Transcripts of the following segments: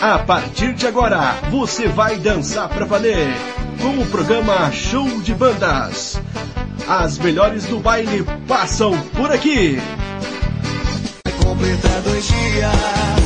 A partir de agora, você vai dançar pra valer com o programa Show de Bandas. As melhores do baile passam por aqui. Dois dias.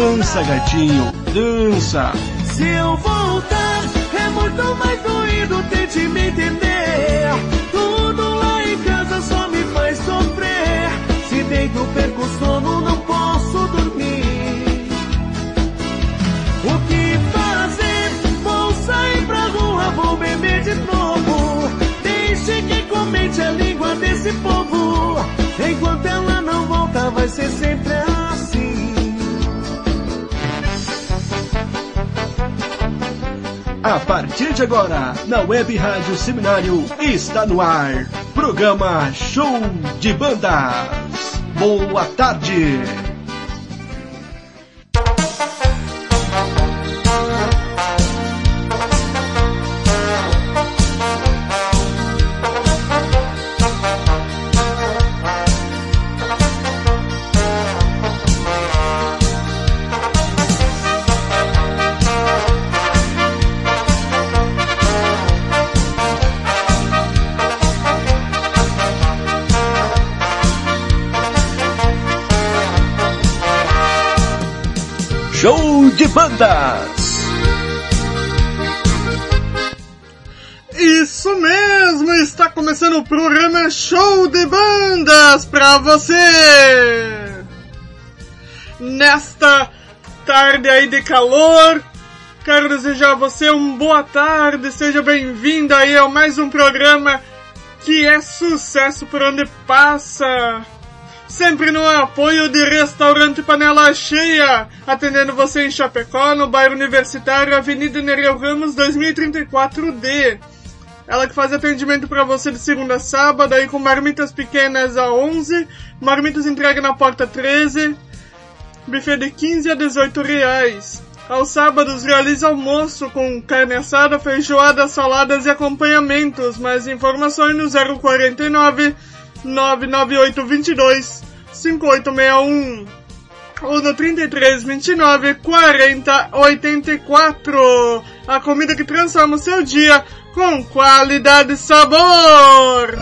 Dança, gatinho, dança. se eu voltar, é muito mais doído, tente me entender. Tudo lá em casa só me faz sofrer. Se deito, perco o sono, não posso dormir. O que fazer? Vou sair pra rua, vou beber de novo. Deixe que comente a língua desse povo. Enquanto ela não volta, vai ser sempre A partir de agora, na Web Rádio Seminário, está no ar. Programa Show de Bandas. Boa tarde. Você! Nesta tarde aí de calor, quero desejar a você uma boa tarde, seja bem-vindo aí a mais um programa que é sucesso por onde passa! Sempre no apoio de Restaurante Panela Cheia, atendendo você em Chapecó, no bairro Universitário, Avenida Nereu Ramos 2034D. Ela que faz atendimento para você de segunda a sábado, aí com marmitas pequenas a 11, marmitas entrega na porta 13, buffet de 15 a 18 reais. Aos sábados realiza almoço com carne assada, feijoada, saladas e acompanhamentos. Mais informações no 049 99822 5861 ou no 33 29 40 84. A comida que transforma o seu dia com qualidade e sabor.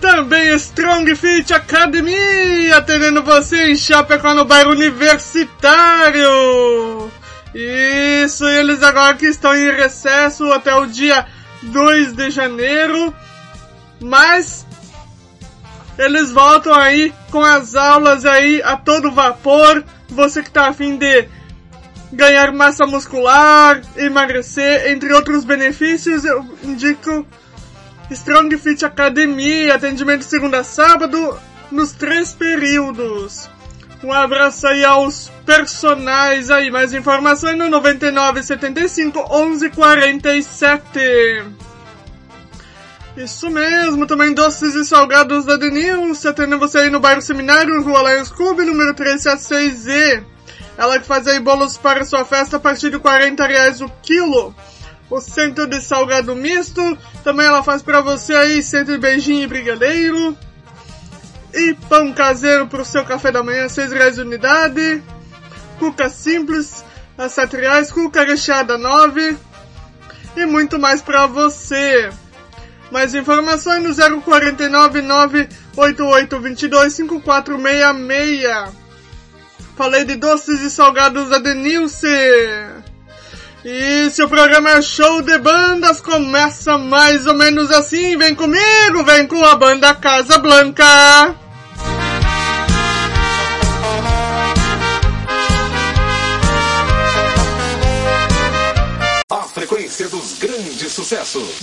Também Strong Fit Academy, atendendo você em Chapecó no bairro Universitário. Isso, eles agora que estão em recesso até o dia 2 de janeiro, mas eles voltam aí com as aulas aí a todo vapor. Você que tá afim de ganhar massa muscular, emagrecer, entre outros benefícios, eu indico Strong Fit Academy, atendimento segunda a sábado, nos três períodos. Um abraço aí aos personagens aí, mais informações no 99 75 11 47. Isso mesmo, também doces e salgados da Denilce, atendendo você aí no bairro Seminário, Rua Lions Clube, número 376Z. Ela que faz aí bolos para sua festa a partir de 40 reais o quilo. O centro de salgado misto, também ela faz para você aí centro de beijinho e brigadeiro. E pão caseiro pro seu café da manhã, 6 reais unidade. Cuca simples, a 7 reais. Cuca recheada, 9. E muito mais pra você. Mais informações no 049 98822 5466. Falei de doces e salgados da Denilce. E se o programa é show de bandas, começa mais ou menos assim. Vem comigo, vem com a banda Casa Blanca. sequência dos grandes sucessos.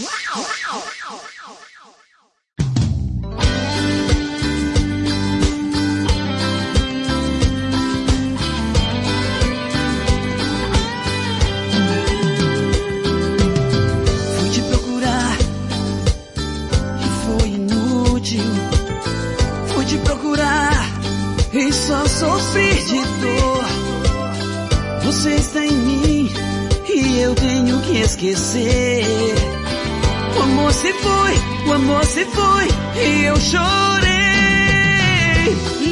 só sofrer de dor. Você está em mim e eu tenho que esquecer. O amor se foi, o amor se foi e eu chorei.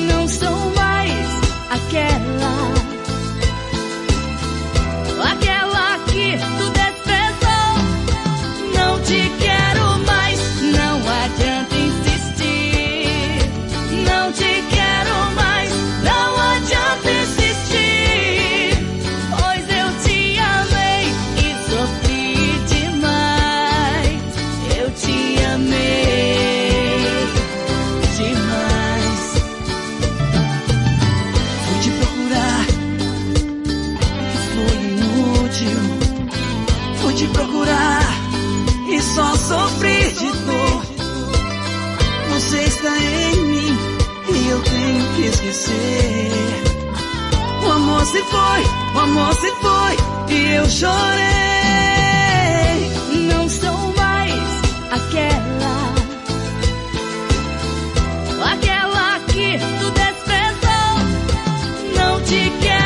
Não sou mais aquela esquecer. O amor se foi, o amor se foi e eu chorei. Não sou mais aquela, aquela que tu desprezou. Não te quero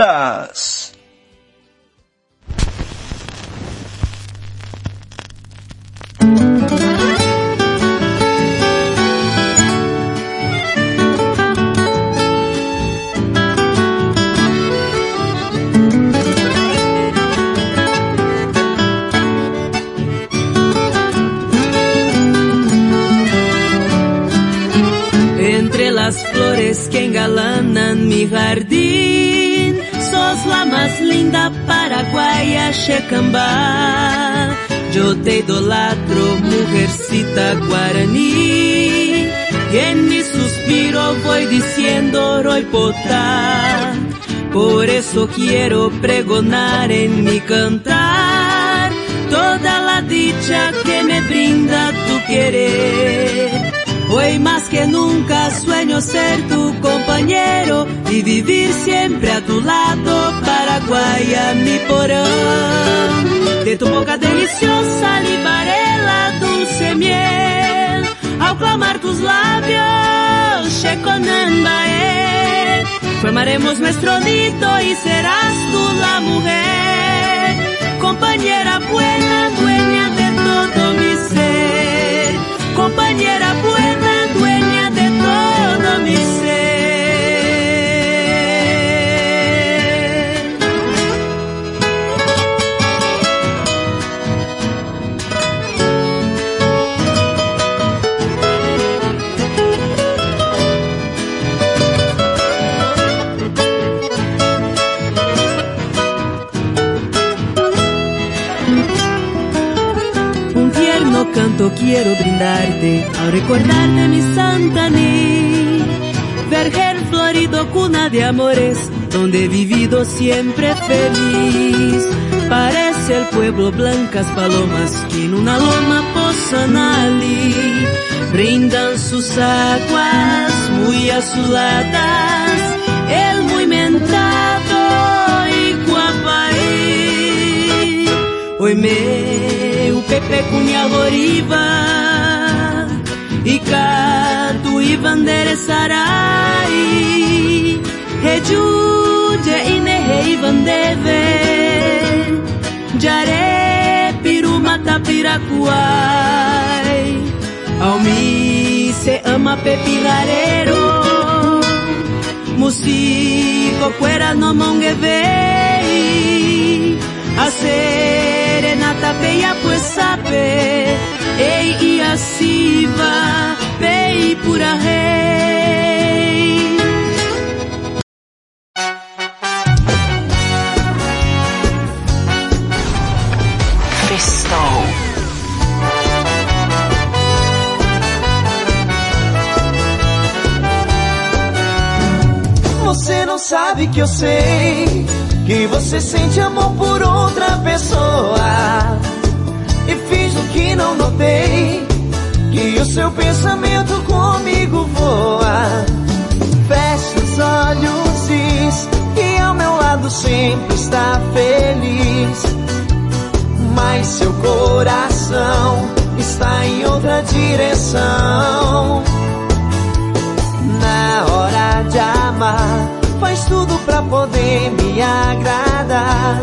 de Yo te idolatro, mujercita guaraní, y en mi suspiro voy diciendo roipotá. Por eso quiero pregonar en mi cantar toda la dicha que me brinda tu querer. Hoy más que nunca sueño ser tu compañero y vivir siempre a tu lado, Paraguaya, mi porón. De tu boca deliciosa libaré la dulce miel, ao clamar tus labios, Checonambaé. Formaremos nuestro nido y serás tú la mujer, compañera buena, dueña de todo mi ser, compañera buena, quiero brindarte al recordarte mi Santaní. Vergel florido, cuna de amores, donde he vivido siempre feliz. Parece el pueblo blancas palomas que en una loma posan allí. Brindan sus aguas muy azuladas, el muy mentado y guapaí. Oi meu Pepe cuñado y Catu y Bandere Sarai Rejude y Nerei Vandeve Jare Piruma Tapiracuai Almi se ama Pepirarero Musico fuera no mongevei A serenata peia pues sabe Ei e a siva Pei pura rei Festou. Você não sabe que eu sei que você sente amor por outra pessoa e finjo que não notei que o seu pensamento comigo voa. Fecha os olhos, diz que ao meu lado sempre está feliz, mas seu coração está em outra direção. Na hora de amar, faz tudo poder me agradar.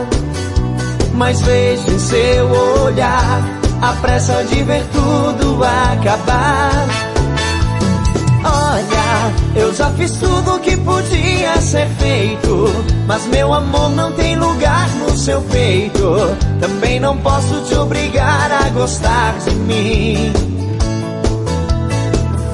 Mas vejo em seu olhar a pressa de ver tudo acabar. Olha, eu já fiz tudo que podia ser feito, mas meu amor não tem lugar no seu peito. Também não posso te obrigar a gostar de mim.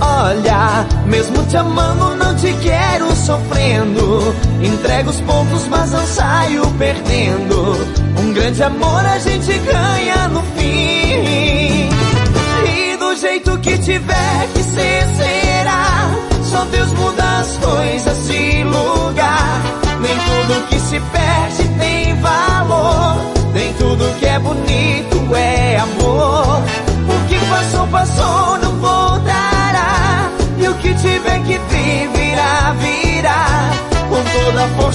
Olha, mesmo te amando, te quero sofrendo. Entrego os pontos, mas não saio perdendo. Um grande amor a gente ganha no fim. E do jeito que tiver que ser, será. Só Deus muda as coisas de lugar. Nem tudo que se perde tem valor. Nem tudo que é bonito é amor.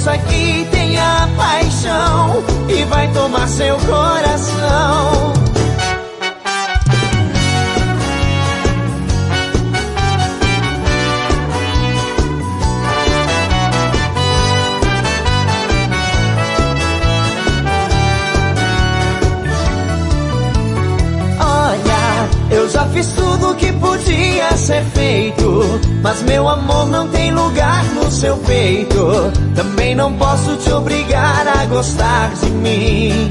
Toda a força que tem a paixão. E vai tomar seu coração. Ser feito, mas meu amor não tem lugar no seu peito. Também não posso te obrigar a gostar de mim.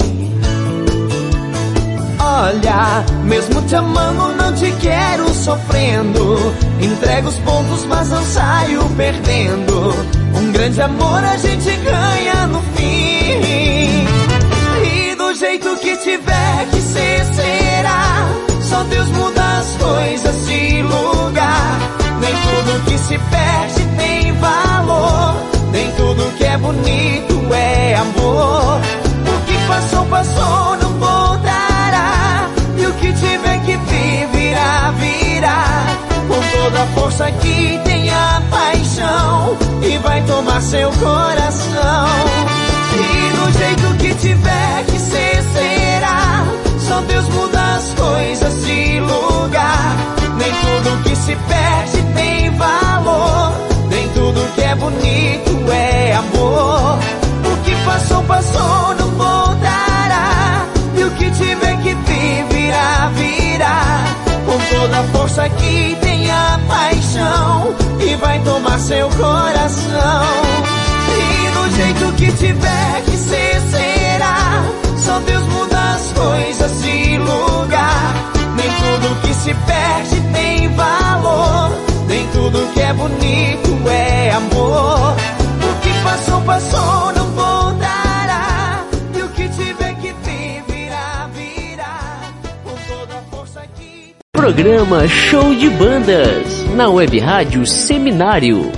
Olha, mesmo te amando, não te quero sofrendo. Entrego os pontos, mas não saio perdendo. Um grande amor a gente ganha no fim. E do jeito que tiver que ser, será. Só Deus muda as se perde tem valor. Nem tudo que é bonito é amor. O que passou, passou, não voltará. E o que tiver que vir, virá, virá. Com toda a força que tem a paixão. E vai tomar seu coração. E do jeito que tiver que ser, será. Só Deus muda as coisas de lugar. Nem tudo que se perde tem valor. É bonito é amor. O que passou, passou, não voltará. E o que tiver que vir, virá, virá. Com toda a força que tem a paixão. E vai tomar seu coração. E do jeito que tiver que ser, será. Só Deus muda as coisas de lugar. Nem tudo que se perde tem valor. Tudo que é bonito é amor. O que passou, passou, não voltará. E o que tiver que vir, virá, virá. Com toda a força que. Programa Show de Bandas. Na web rádio Seminário.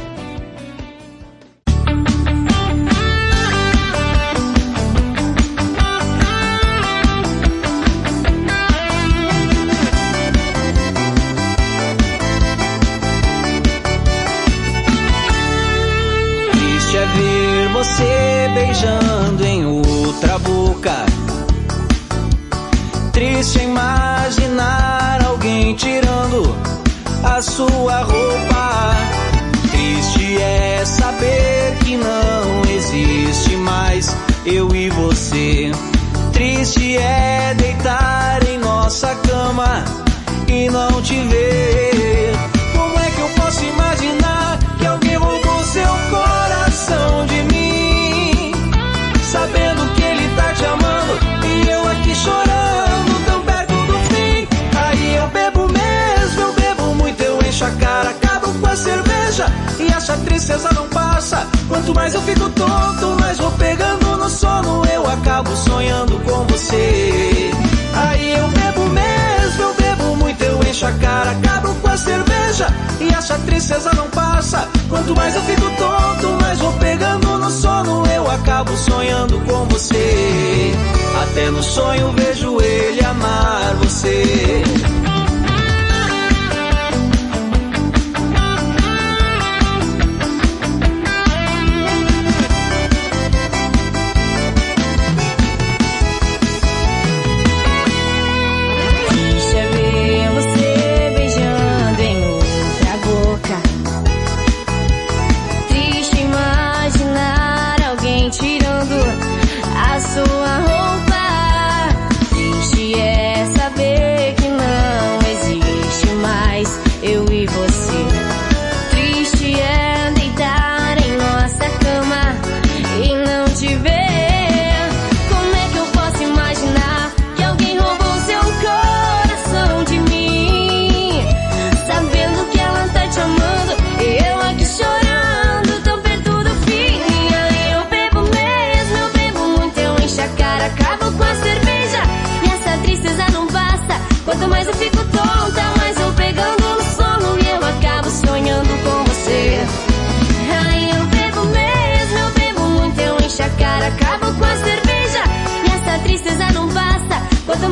tonto, mas eu fico tonto. Mas vou pegando no sono, eu acabo sonhando com você. Aí eu bebo mesmo, eu bebo muito, eu encho a cara, acabo com a cerveja. E essa tristeza não passa. Quanto mais eu fico tonto, mais vou pegando no sono, eu acabo sonhando com você. Até no sonho vejo ele amar você.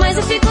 mas eu fico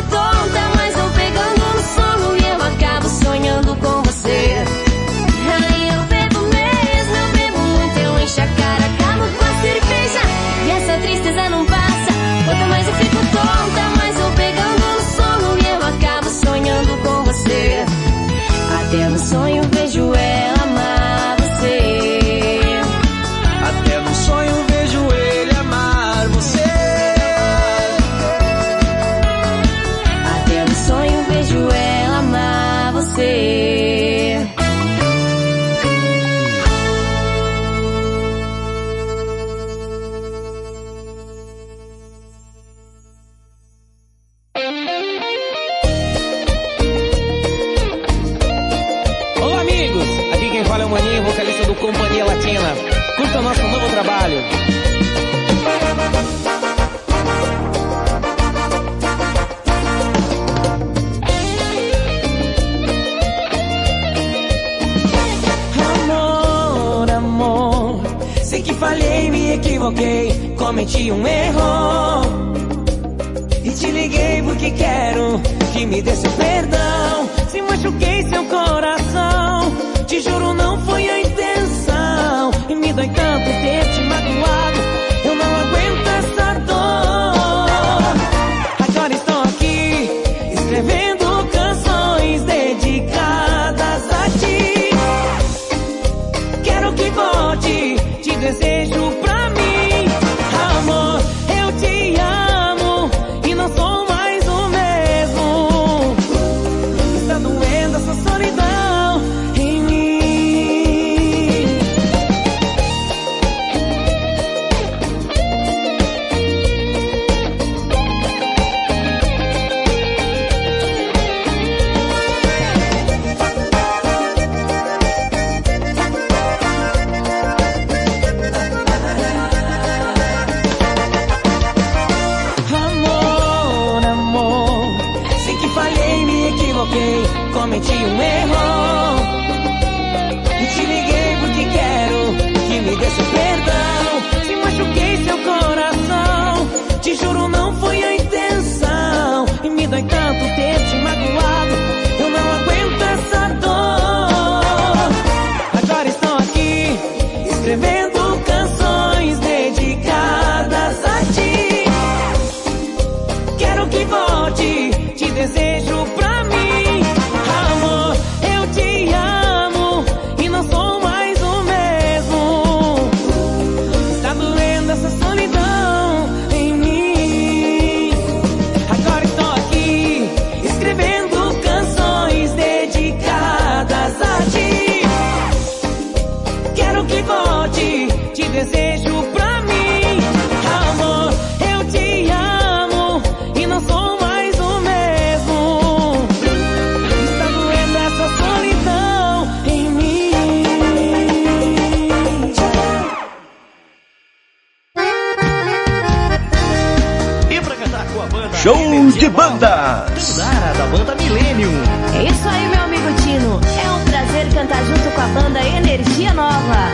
Banda. Tandara da banda Millennium. É isso aí, meu amigo Tino. É um prazer cantar junto com a banda Energia Nova.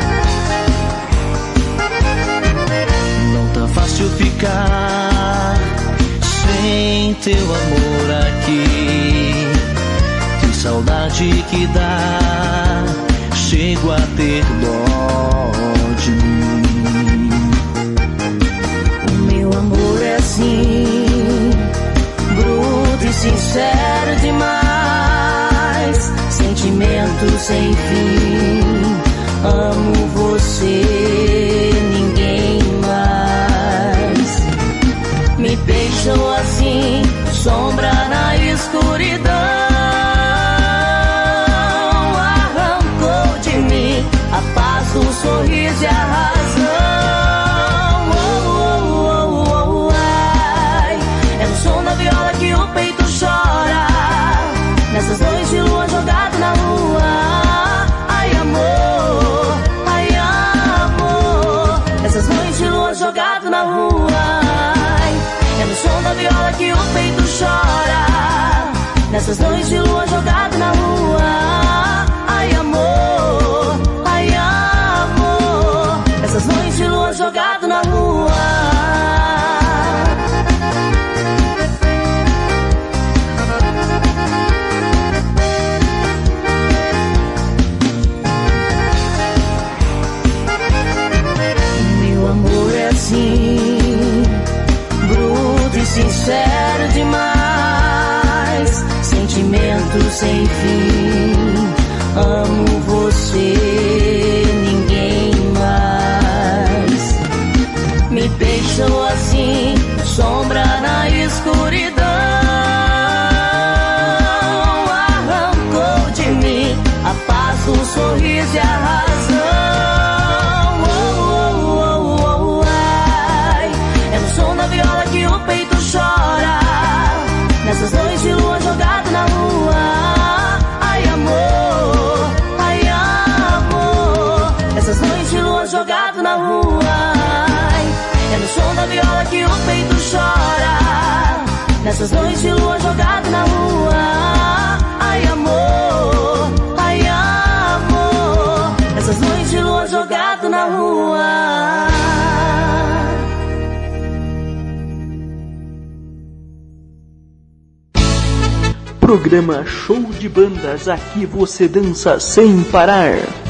Não tá fácil ficar sem teu amor aqui. Que saudade que dá. Chego a ter dó de mim. O meu amor é assim sincero demais, sentimento sem fim. Amo você. Nessas noites de lua jogada na rua Nessas noites de lua jogado na rua Ai amor, ai amor. Nessas noites de lua jogado na rua Programa Show de Bandas, aqui você dança sem parar.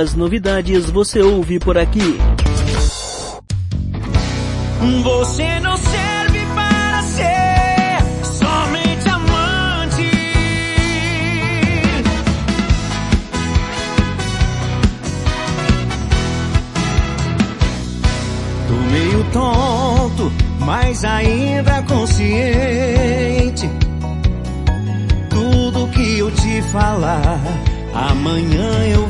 As novidades você ouve por aqui. Você não serve para ser somente amante. Tô meio tonto, mas ainda consciente. Tudo que eu te falar, amanhã eu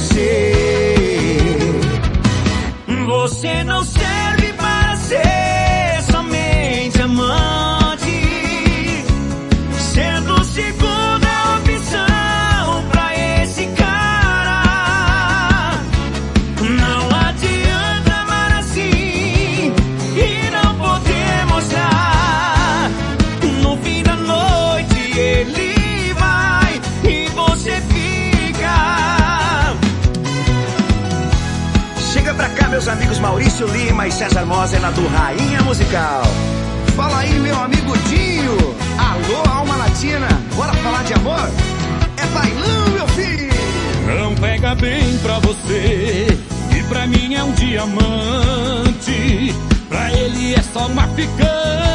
see. Matheus, Maurício Lima e César Mosena do Rainha Musical. Fala aí, meu amigo Dinho. Alô, alma latina. Bora falar de amor? É bailão, meu filho. Não pega bem pra você. E pra mim é um diamante. Pra ele é só uma picante.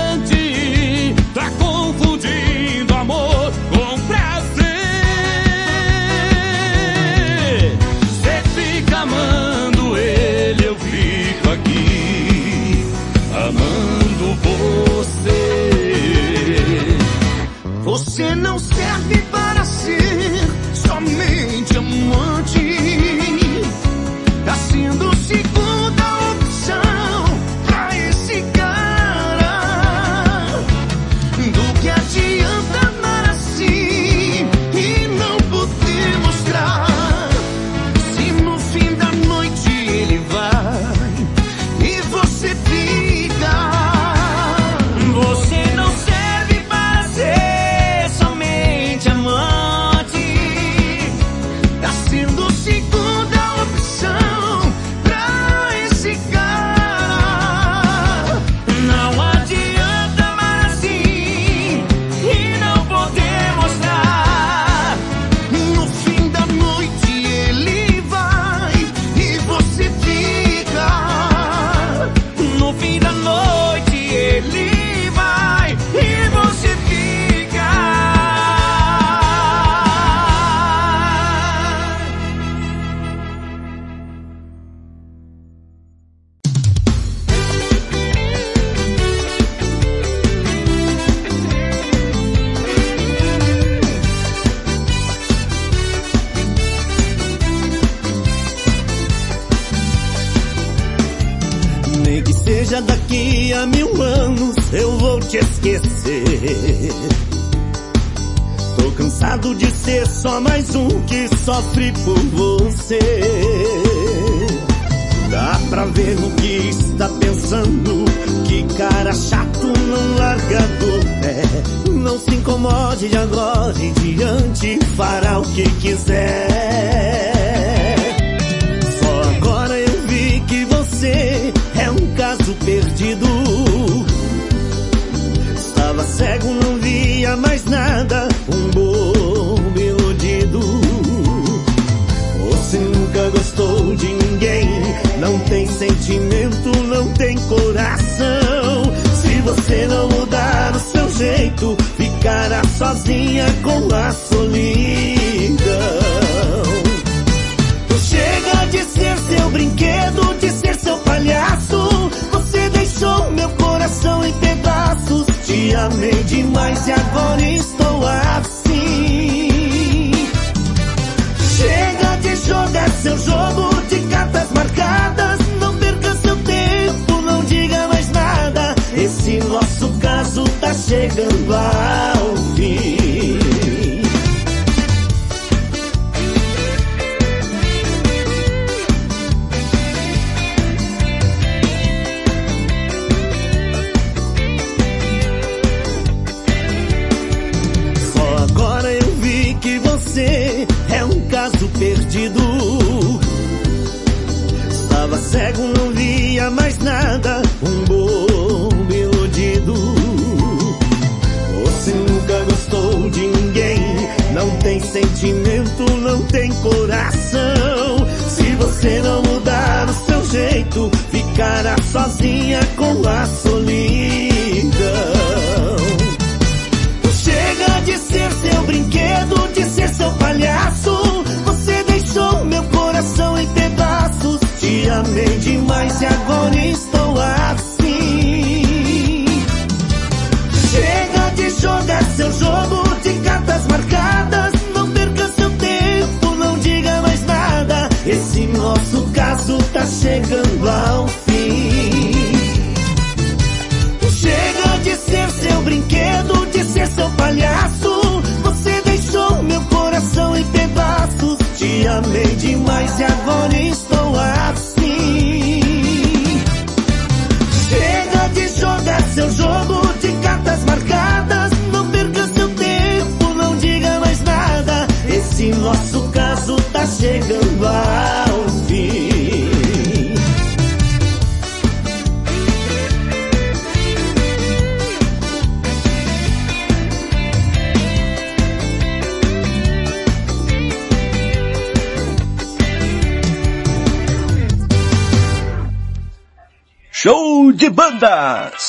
chegando ao fim. Chega de ser seu brinquedo, de ser seu palhaço. Você deixou meu coração em pedaços. Te amei demais e agora estou assim. Chega de jogar seu jogo de cartas marcadas. Não perca seu tempo, não diga mais nada. Esse nosso caso tá chegando a de bandas.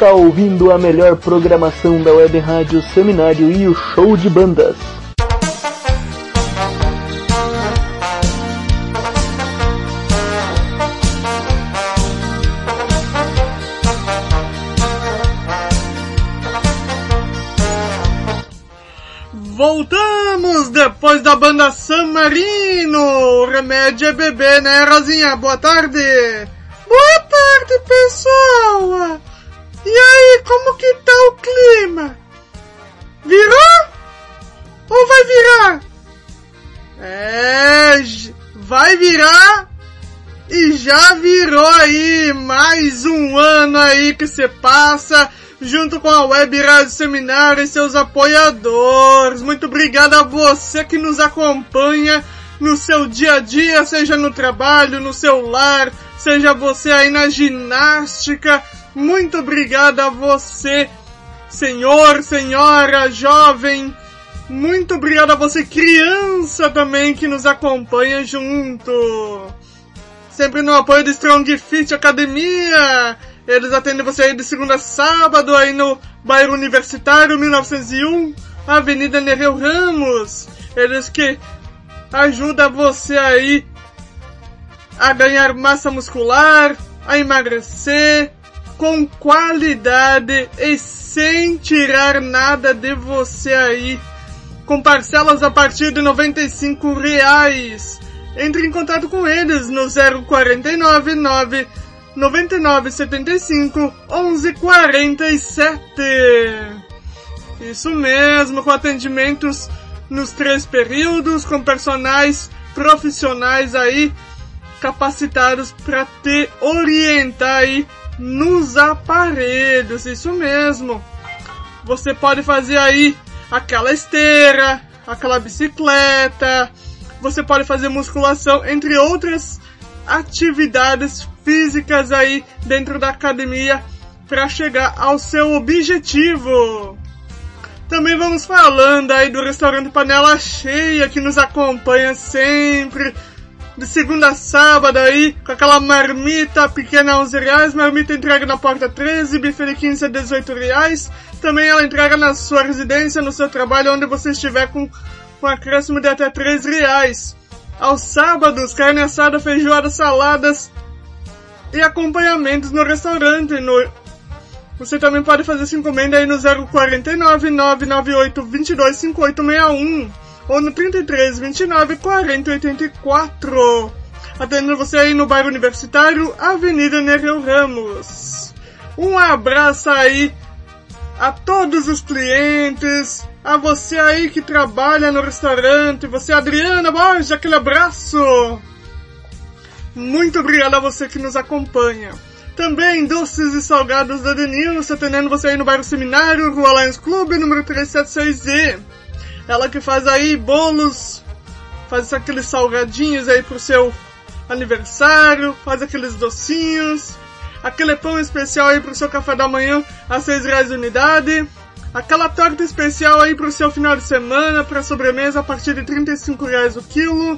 Está ouvindo a melhor programação da Web Rádio Seminário e o Show de Bandas. Voltamos depois da banda San Marino. O remédio é beber, né, Rosinha? Boa tarde. Boa tarde, pessoal. E aí, como que tá o clima? Virou? Ou vai virar? É, vai virar e já virou aí mais um ano aí que se passa junto com a Web Rádio Seminário e seus apoiadores. Muito obrigado a você que nos acompanha no seu dia a dia, seja no trabalho, no seu lar, seja você aí na ginástica. Muito obrigado a você, senhor, senhora, jovem. Muito obrigado a você, criança também, que nos acompanha junto. Sempre no apoio do Strong Fit Academia eles atendem você aí de segunda a sábado aí no bairro Universitário 1901, Avenida Nereu Ramos. Eles que ajudam você aí a ganhar massa muscular, a emagrecer com qualidade e sem tirar nada de você aí. Com parcelas a partir de 95 reais. Entre em contato com eles no 049 9 9975 1147. Isso mesmo, com atendimentos nos três períodos, com personagens profissionais aí capacitados para te orientar aí nos aparelhos. Isso mesmo. Você pode fazer aí aquela esteira, aquela bicicleta, você pode fazer musculação, entre outras atividades físicas aí dentro da academia para chegar ao seu objetivo. Também vamos falando aí do restaurante Panela Cheia que nos acompanha sempre de segunda a sábado aí, com aquela marmita pequena a 11 reais, marmita entrega na porta 13, bife de 15 a 18 reais. Também ela entrega na sua residência, no seu trabalho, onde você estiver com um acréscimo de até 3 reais. Aos sábados, carne assada, feijoada, saladas e acompanhamentos no restaurante. No... Você também pode fazer sua encomenda aí no 049 998 22 5861 ou no 33 29 40 84. Atendendo você aí no bairro Universitário, Avenida Nereu Ramos. Um abraço aí a todos os clientes, a você aí que trabalha no restaurante, você Adriana Borges, aquele abraço! Muito obrigado a você que nos acompanha. Também doces e salgados da Denilson, atendendo você aí no bairro Seminário, Rua Lions Clube, número 376Z. Ela que faz aí bolos, faz aqueles salgadinhos aí pro seu aniversário, faz aqueles docinhos, aquele pão especial aí pro seu café da manhã a 6 reais unidade Aquela torta especial aí pro seu final de semana, pra sobremesa a partir de 35 reais o quilo.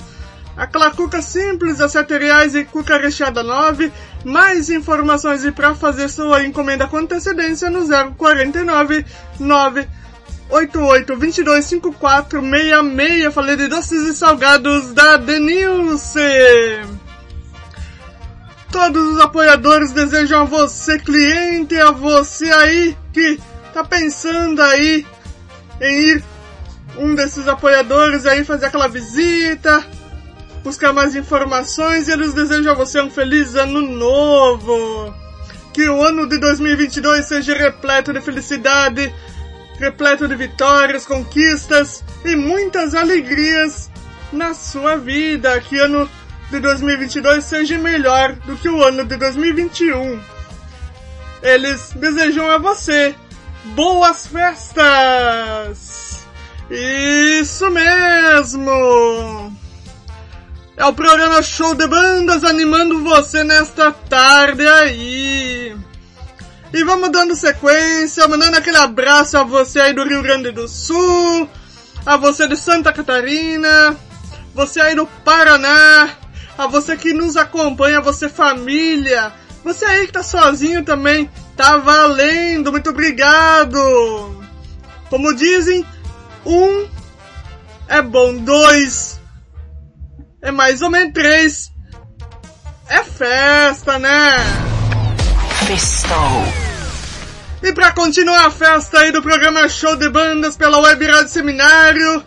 Aquela cuca simples a 7 reais e cuca recheada 9. Mais informações e para fazer sua encomenda com antecedência no 049 9 88 22 54 66. Falei de doces e salgados da Denilce. Todos os apoiadores desejam a você, cliente, a você aí que tá pensando aí em ir um desses apoiadores aí fazer aquela visita, buscar mais informações e eles desejam a você um feliz ano novo. Que o ano de 2022 seja repleto de felicidade, repleto de vitórias, conquistas e muitas alegrias na sua vida. Que ano de 2022 seja melhor do que o ano de 2021. Eles desejam a você boas festas! Isso mesmo! É o programa Show de Bandas animando você nesta tarde aí. E vamos dando sequência, mandando aquele abraço a você aí do Rio Grande do Sul, a você de Santa Catarina, você aí do Paraná, a você que nos acompanha, você família, você aí que tá sozinho também, Tá valendo, muito obrigado! Como dizem, um é bom, dois é mais ou menos três. É festa, né? Festou. E para continuar a festa aí do programa Show de Bandas pela Web Rádio Seminário,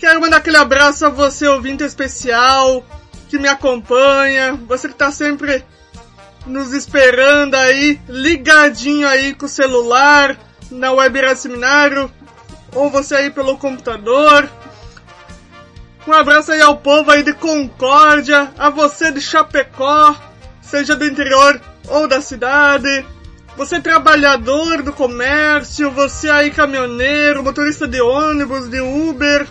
quero mandar aquele abraço a você, ouvinte especial, que me acompanha, você que tá sempre nos esperando aí, ligadinho aí com o celular, na Web Rádio Seminário, ou você aí pelo computador. Um abraço aí ao povo aí de Concórdia, a você de Chapecó, seja do interior ou da cidade. Você trabalhador do comércio, você aí caminhoneiro, motorista de ônibus, de Uber,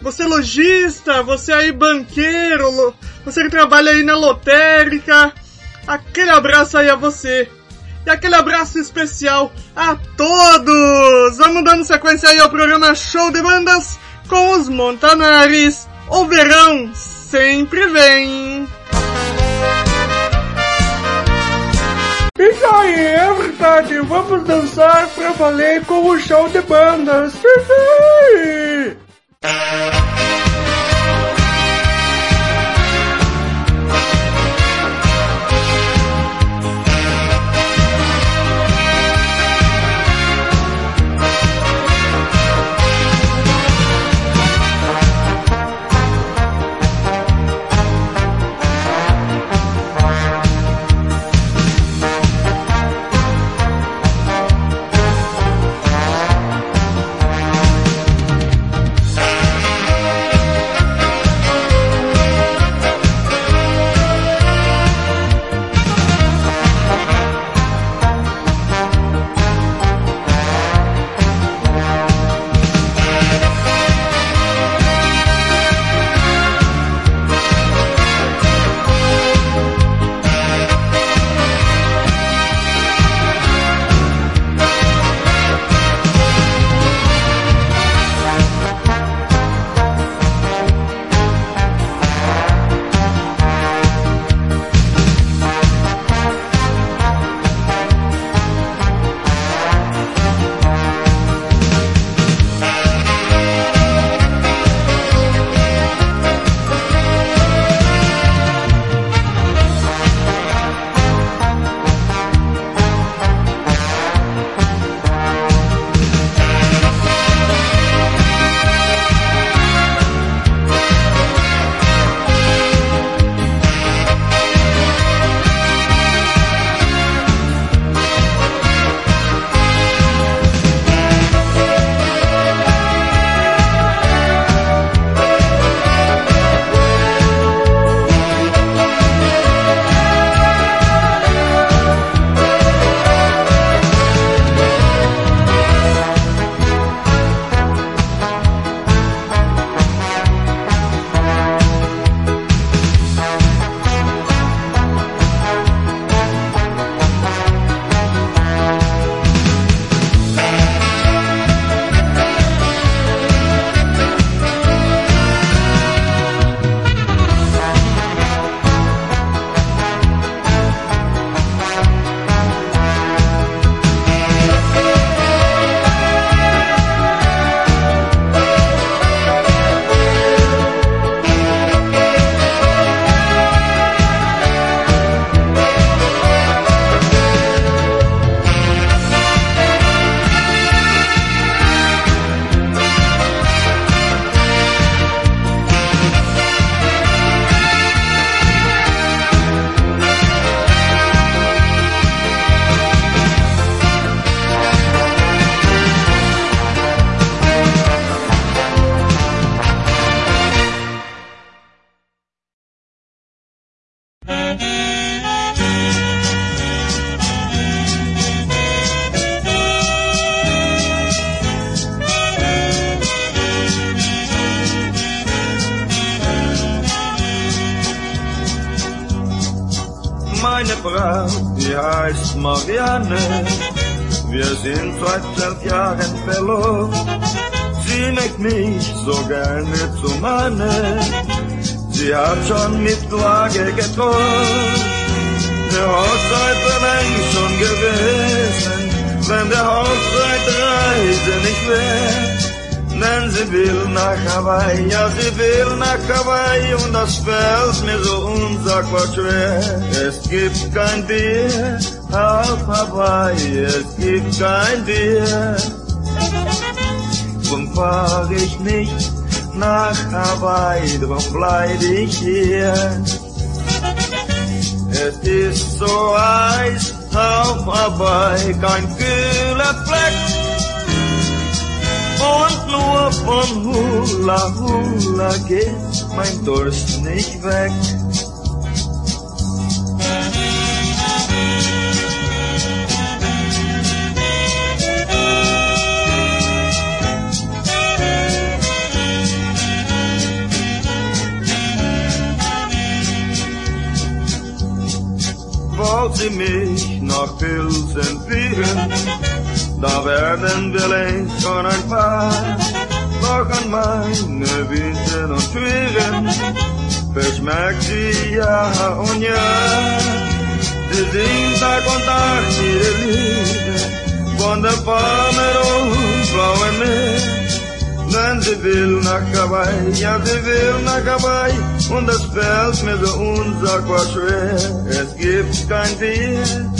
você lojista, você aí banqueiro, você que trabalha aí na lotérica. Aquele abraço aí a você. E aquele abraço especial a todos! Vamos dando sequência aí ao programa Show de Bandas com os Montanares. O verão sempre vem! Isso aí, verdade. Vamos dançar pra valer com o show de bandas. meine Marianne. Wir sind seit zwölf Jahren verlobt. Sie möchte mich so gerne zu Manne. Sie hat schon mit Klage getroffen. die Hochzeit längst schon gewesen, wenn der Hochzeitreise nicht wäre. Denn sie will nach Hawaii, ja sie will nach Hawaii und das fällt mir so unsagbar schwer. Es gibt kein Bier auf Hawaii, es gibt kein Bier. Drum fahr ich nicht nach Hawaii, drum bleib ich hier. Es ist so heiß auf Hawaii, kein kühler Fleck. Und nur von Hula Hula geht mein Durst nicht weg. Wollt sie mich nach Pilsen führen, da werden wir längst schon ein Paar. Doch an meine Winter und Türen verschmeckt sie ja und ja. Sie singt Tag und Nacht ihre Lieder von der Palme und blauen Meer. Denn sie will nach Hawaii, ja sie will nach Hawaii und das fällt mir so unsagbar schwer. Es gibt kein Bier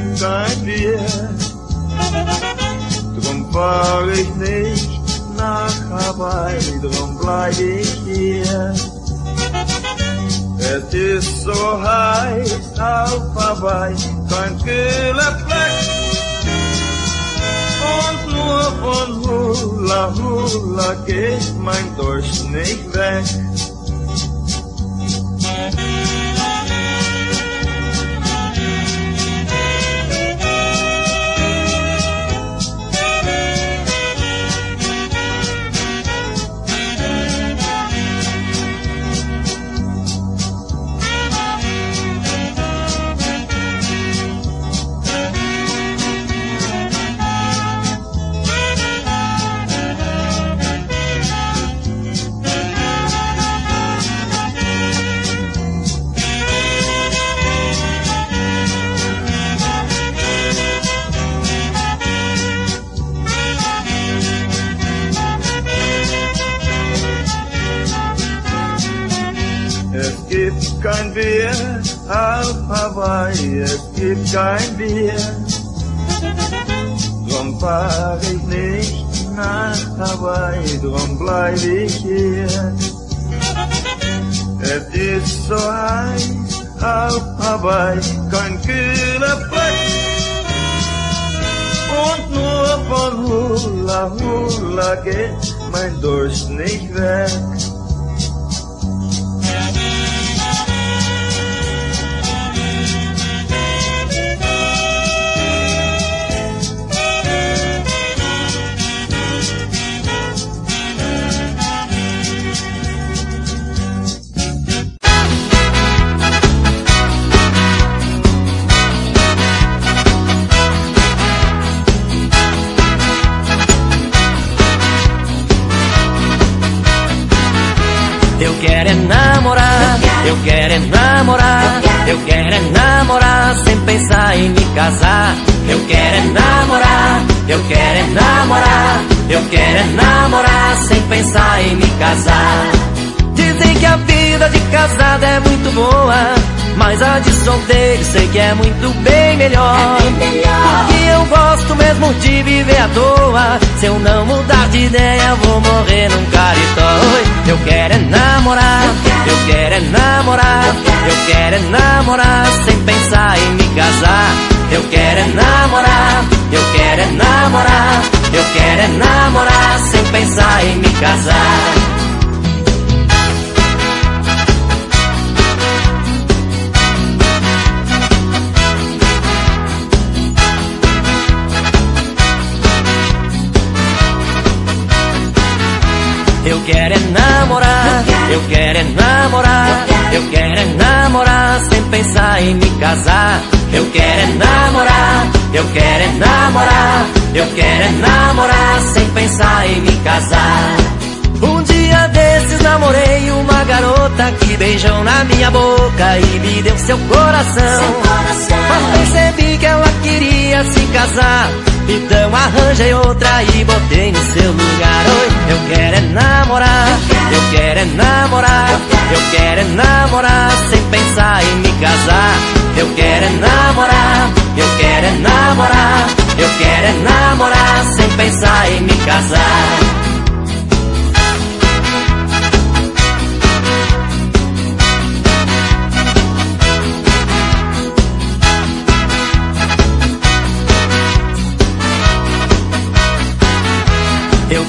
kein Bier. Drum fahr ich nicht nach Hawaii, drum bleib ich hier. Es ist so heiß auf Hawaii, kein kühler Fleck. Und nur von Hula Hula geht mein Durst nicht weg. Es gibt kein Bier. Drum fahr ich nicht nach Hawaii, drum bleib ich hier. Es ist so heiß auf Hawaii, kein kühler Fleck. Und nur von Hula Hula geht mein Durst nicht weg. Em me casar. Eu quero é namorar, eu quero é namorar, eu quero é namorar sem pensar em me casar. Dizem que a vida de casada é muito boa, mas a de solteiro sei que é muito bem melhor. Porque eu gosto mesmo de viver à toa. Se eu não mudar de ideia, vou morrer num caritó. Eu quero é namorar, eu quero é namorar, eu quero é namorar sem pensar em me casar. Eu quero é namorar, eu quero é namorar, eu quero é namorar sem pensar em me casar. Eu quero é namorar, eu quero é namorar, eu quero é namorar sem pensar em me casar. Eu quero é namorar, eu quero é namorar, eu quero é namorar sem pensar em me casar. Um dia desses na namorei uma garota que beijou na minha boca e me deu seu coração. Mas percebi que ela queria se casar. Então arranjei outra e botei no seu lugar. Oi, eu quero é namorar, eu quero é namorar, eu quero é namorar sem pensar em me casar. Eu quero é namorar, eu quero é namorar, eu quero é namorar sem pensar em me casar.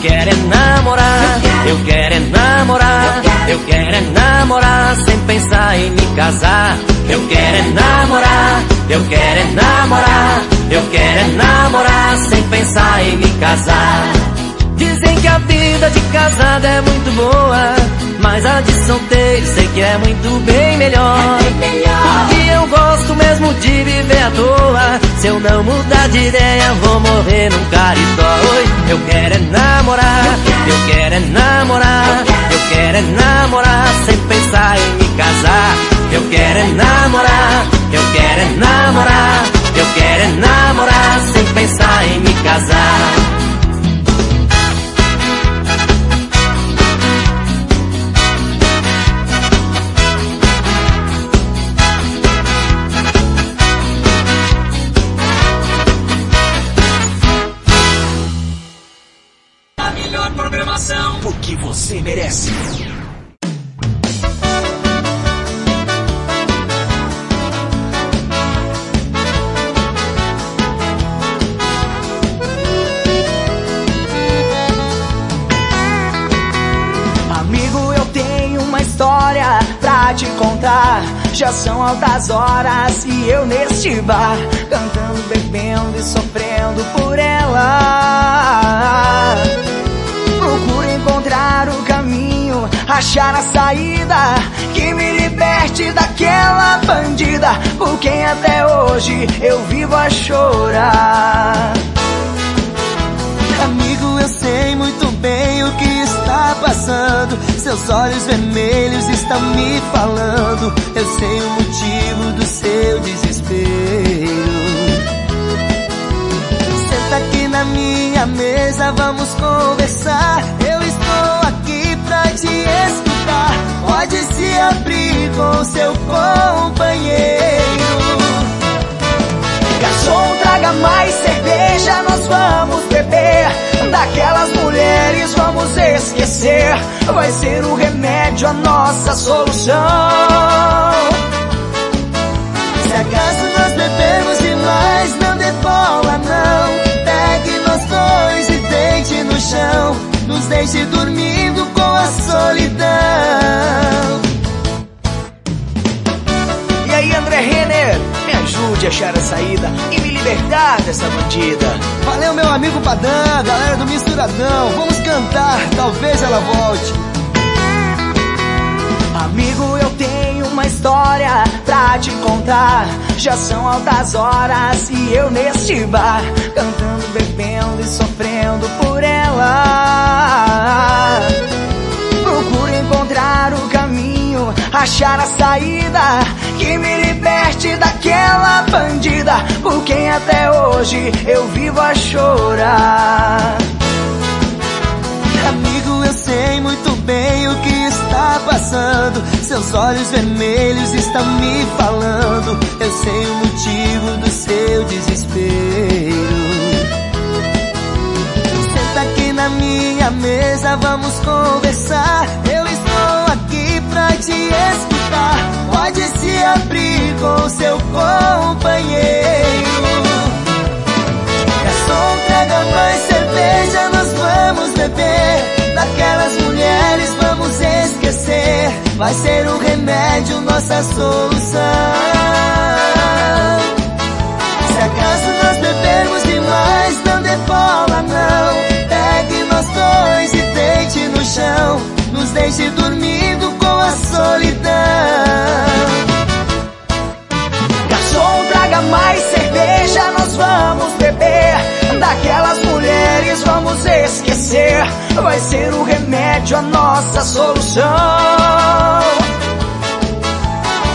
Quero é namorar, eu quero é namorar, eu quero é namorar sem pensar em me casar. Eu quero é namorar, eu quero é namorar, eu quero é namorar sem pensar em me casar. Dizem que a vida de casada é muito boa, mas a de solteiro sei que é muito bem melhor. Porque eu gosto mesmo de viver à toa. Se eu não mudar de ideia, vou morrer num caritó. Oi, eu quero é namorar, eu quero é namorar, eu quero é namorar sem pensar em me casar. Eu quero é namorar, eu quero é namorar, eu quero é namorar sem pensar em me casar. Porque você merece. Amigo, eu tenho uma história pra te contar. Já são altas horas e eu neste bar, cantando, bebendo e sofrendo por ela. Achar a saída que me liberte daquela bandida por quem até hoje eu vivo a chorar. Amigo, eu sei muito bem o que está passando. Seus olhos vermelhos estão me falando. Eu sei o motivo do seu desespero. Senta aqui na minha mesa, vamos conversar. Eu te escutar. Pode se abrir com seu companheiro. Garçom, traga mais cerveja, nós vamos beber. Daquelas mulheres vamos esquecer. Vai ser o remédio, a nossa solução. Se acaso nós bebemos demais, não dê bola não. Pegue nós dois e deite no chão. Nos deixe dormindo solidão. E aí, André Renner, me ajude a achar a saída e me libertar dessa bandida. Valeu, meu amigo Padã, galera do Misturadão. Vamos cantar, talvez ela volte. Amigo, eu tenho uma história pra te contar. Já são altas horas e eu neste bar, cantando, bebendo e sofrendo por ela. Encontrar o caminho, achar a saída que me liberte daquela bandida por quem até hoje eu vivo a chorar. Amigo, eu sei muito bem o que está passando. Seus olhos vermelhos estão me falando. Eu sei o motivo do seu desespero. Senta aqui na minha mesa, vamos conversar. Eu te escutar. Pode se abrir com seu companheiro. Garçom, traga mais cerveja, nós vamos beber. Daquelas mulheres vamos esquecer. Vai ser o remédio, nossa solução. Se acaso nós bebermos demais, não bola não. Pegue nós dois e deite no chão. Nos deixe dormindo com a solidão. Garçom, traga mais cerveja, nós vamos beber. Daquelas mulheres vamos esquecer. vai ser o remédio, a nossa solução.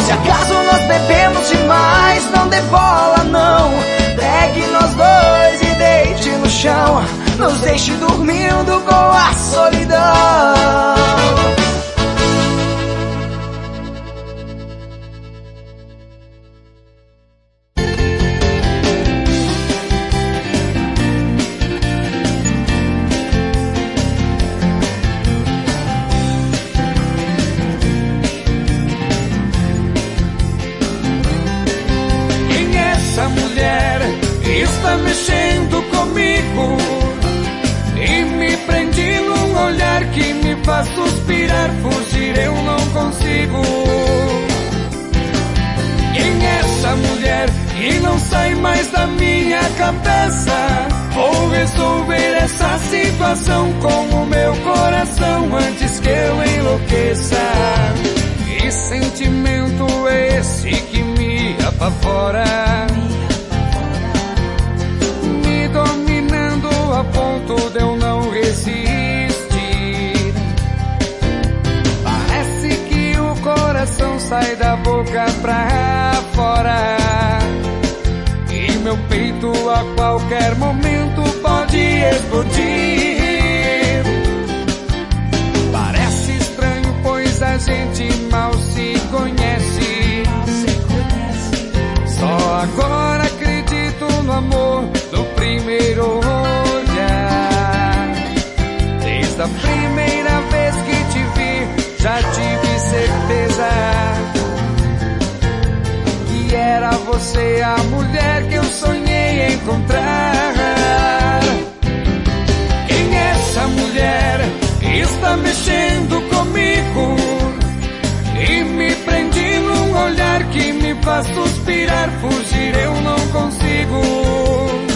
Se acaso nós bebemos demais, não dê bola não. Pegue nós dois e deite no chão. Nos deixe dormindo com a solidão. Suspirar, fugir eu não consigo. Quem é essa mulher que não sai mais da minha cabeça? Vou resolver essa situação com o meu coração antes que eu enlouqueça. Que sentimento é esse que me apavora? Me ponto de eu não resistir. coração sai da boca pra fora. E meu peito a qualquer momento pode explodir. Parece estranho, pois a gente mal se conhece. Só agora acredito no amor do primeiro. Desde a primeira vez que te vi, já tive certeza que era você a mulher que eu sonhei encontrar. Quem é essa mulher está mexendo comigo e me prende num olhar que me faz suspirar, fugir eu não consigo.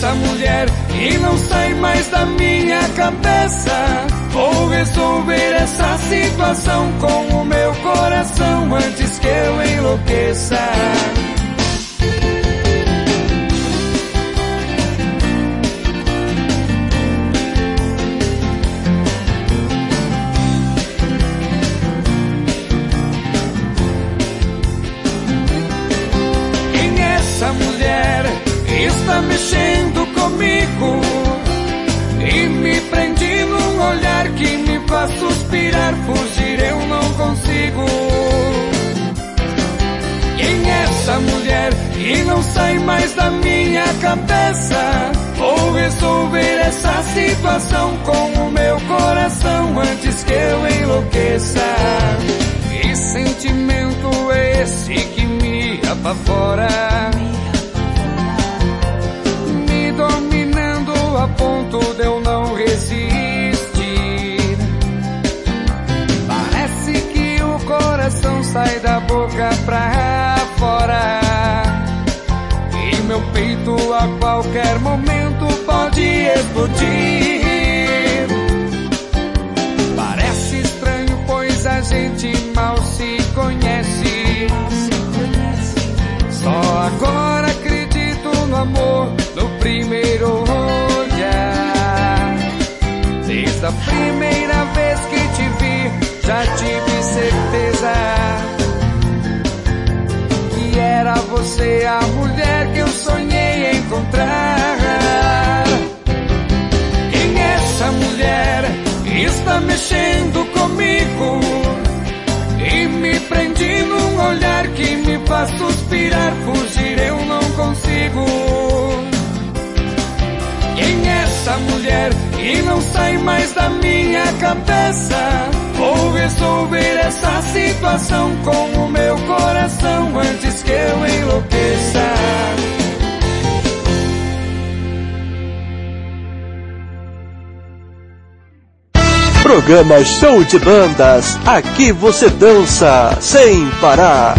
Essa mulher que não sai mais da minha cabeça? Vou resolver essa situação com o meu coração antes que eu enlouqueça. Quem é essa mulher está mexendo comigo e me prende num olhar que me faz suspirar, fugir eu não consigo. Quem é essa mulher que não sai mais da minha cabeça? Vou resolver essa situação com o meu coração antes que eu enlouqueça. Que sentimento é esse que me apavora? Ponto de eu não resistir. Parece que o coração sai da boca pra fora. E meu peito a qualquer momento pode explodir. Parece estranho, pois a gente mal se conhece. Só agora acredito no amor do primeiro Desde a primeira vez que te vi, já tive certeza que era você a mulher que eu sonhei encontrar. Quem é essa mulher está mexendo comigo e me prende num olhar que me faz suspirar, fugir eu não consigo. Essa mulher que não sai mais da minha cabeça? Vou resolver essa situação com o meu coração antes que eu enlouqueça. Programa Show de Bandas. Aqui você dança sem parar.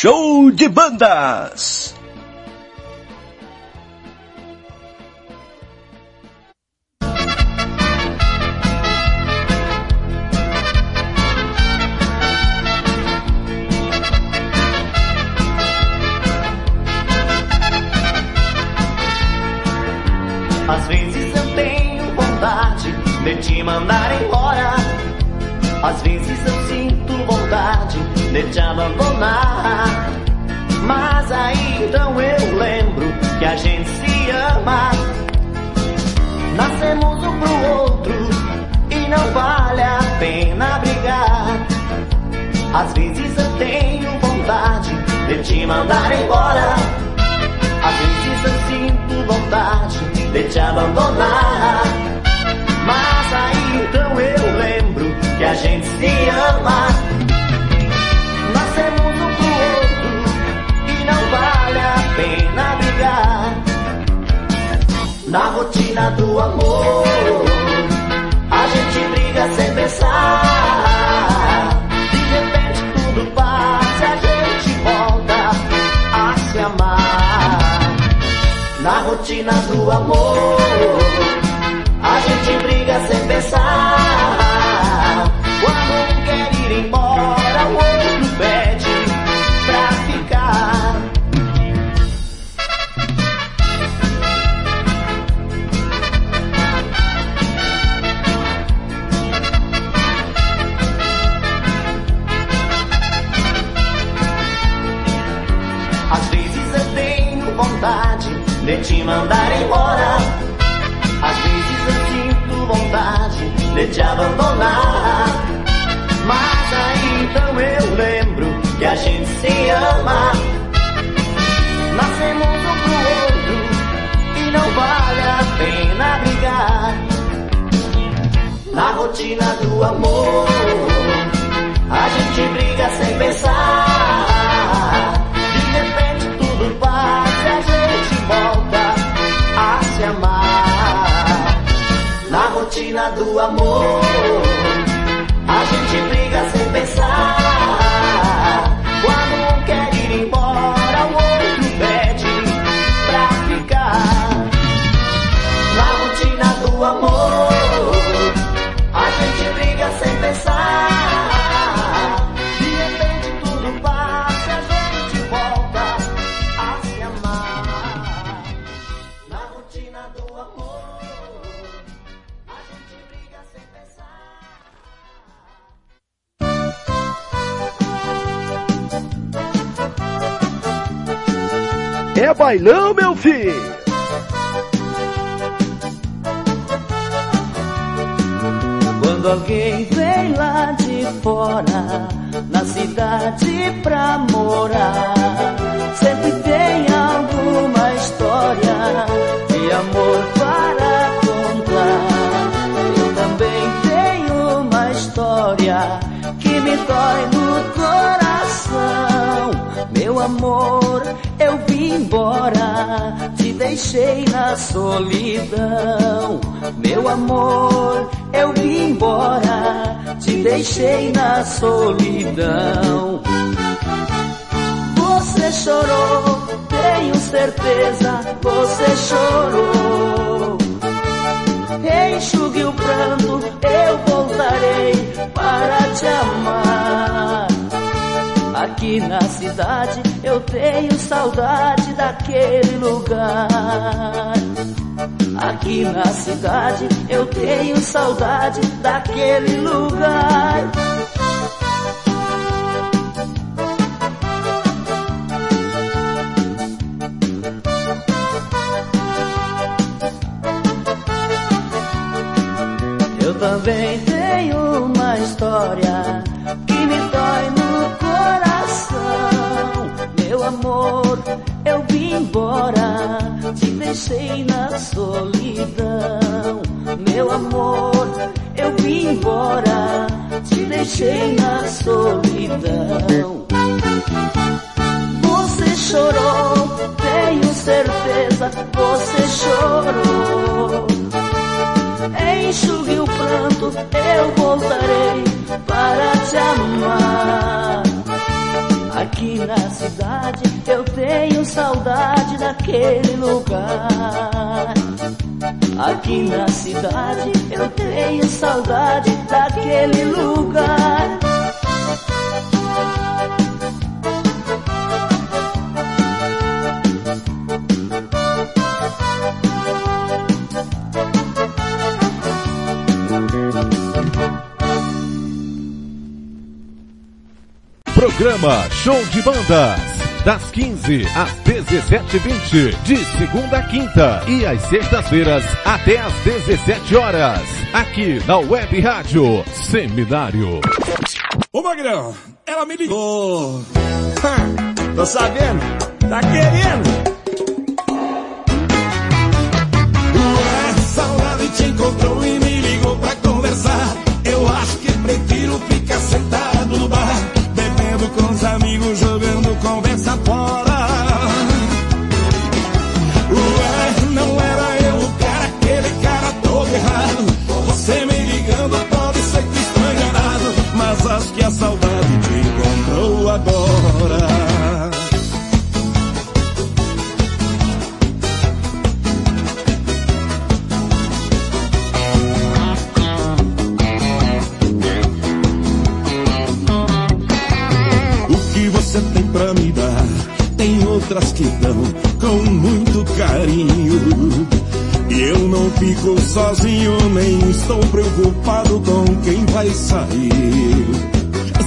Show de bandas! Na cidade pra morar, sempre tem alguma história de amor para contar. Eu também tenho uma história que me dói no coração. Meu amor, eu vim embora, te deixei na solidão. Meu amor, eu vim embora, te deixei na solidão. Você chorou, tenho certeza, você chorou. Enxugue o pranto, eu voltarei para te amar. Aqui na cidade eu tenho saudade daquele lugar. Aqui na cidade eu tenho saudade daquele lugar. Eu também tenho uma história que me dói no coração. Amor, eu vim embora, te deixei na solidão. Meu amor, eu vim embora, te deixei na solidão. Você chorou, tenho certeza, você chorou. Enxugue o pranto, eu voltarei para te amar. Aqui na cidade eu tenho saudade daquele lugar. Aqui na cidade eu tenho saudade daquele lugar. Programa Show de Bandas. Das 15 às 17h20, de segunda a quinta e às sextas-feiras até às 17 horas. Aqui na Web Rádio Seminário. Ô Magrão, ela me ligou. Tô sabendo, tá querendo. Estou preocupado com quem vai sair.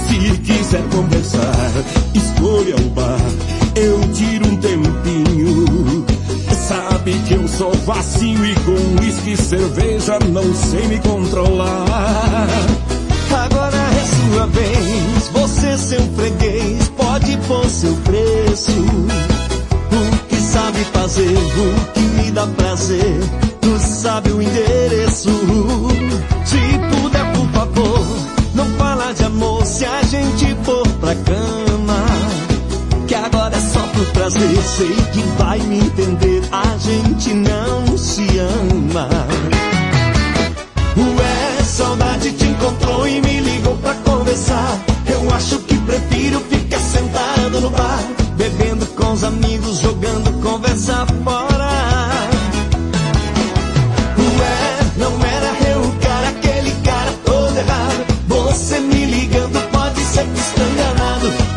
Se quiser conversar, escolha o bar, eu tiro um tempinho. Sabe que eu sou facinho e com uísque e cerveja não sei me controlar. Agora é sua vez, você seu freguês, pode pôr seu preço. O que sabe fazer, o que me dá prazer, sabe o endereço. Se puder, por favor, não fala de amor se a gente for pra cama. Que agora é só por prazer, sei que vai me entender, a gente não se ama. Ué, saudade te encontrou e me ligou pra conversar. Eu acho que prefiro ficar sentado no bar, bebendo com os amigos,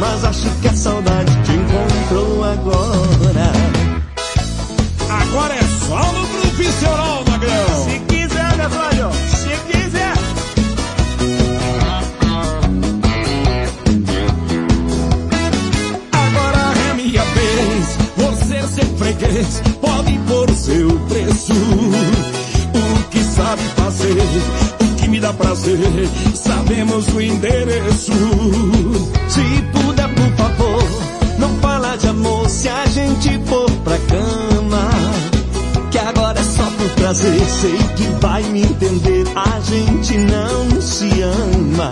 mas acho que a saudade te encontrou agora. Agora é só no profissional, Magrão. Se quiser, né, Flávio? Se quiser. Agora freguês pode impor seu preço. O que sabe fazer, o que me dá prazer, sabemos o endereço. Se prazer, sei que vai me entender, a gente não se ama.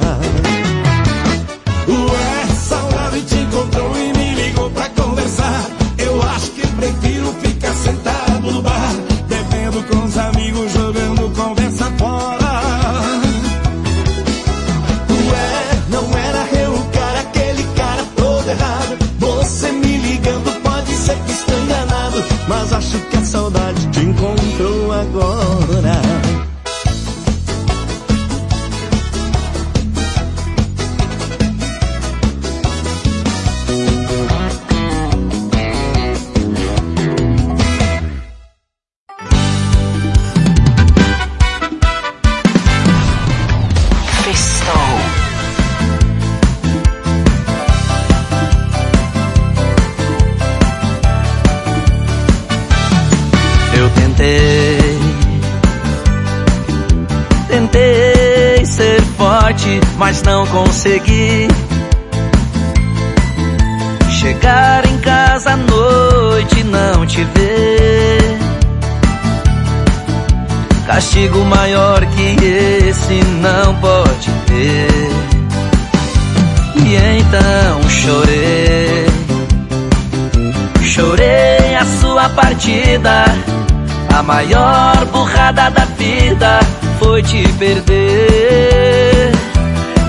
A maior burrada da vida foi te perder.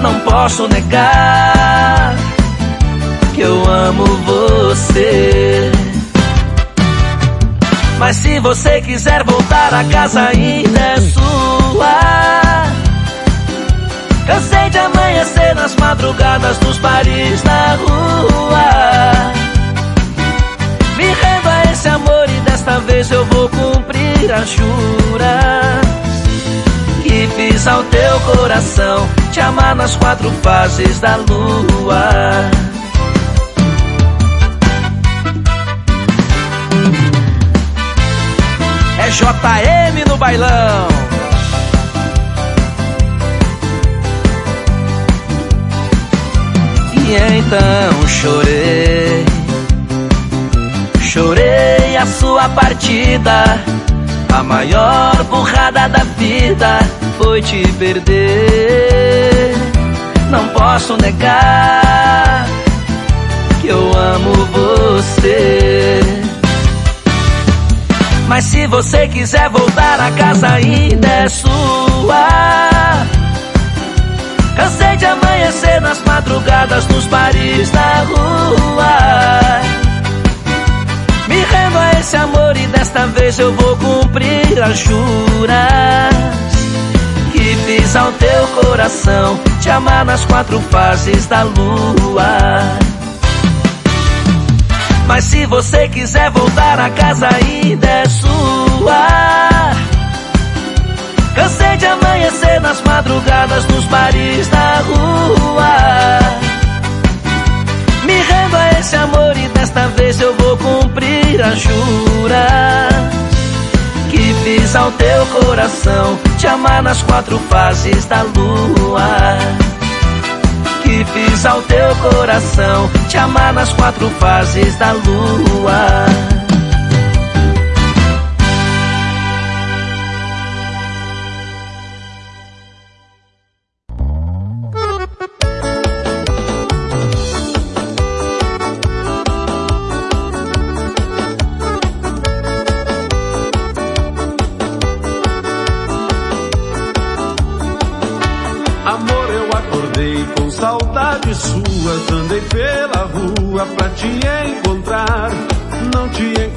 Não posso negar que eu amo você. Mas se você quiser voltar a casa ainda é sua. Cansei de amanhecer nas madrugadas dos bares na rua. Desta vez eu vou cumprir as juras que fiz ao teu coração te amar nas quatro fases da lua. É JM no bailão. E então chorei, chorei a sua partida. A maior burrada da vida foi te perder. Não posso negar que eu amo você. Mas se você quiser voltar a casa ainda é sua. Cansei de amanhecer nas madrugadas dos bares da rua. Me rendo a esse amor e desta vez eu vou cumprir as juras que fiz ao teu coração te amar nas quatro fases da lua. Mas se você quiser voltar a casa ainda é sua. Cansei de amanhecer nas madrugadas dos bares da rua. Me a esse amor e desta vez eu vou cumprir as juras que fiz ao teu coração te amar nas quatro fases da lua. Que fiz ao teu coração te amar nas quatro fases da lua.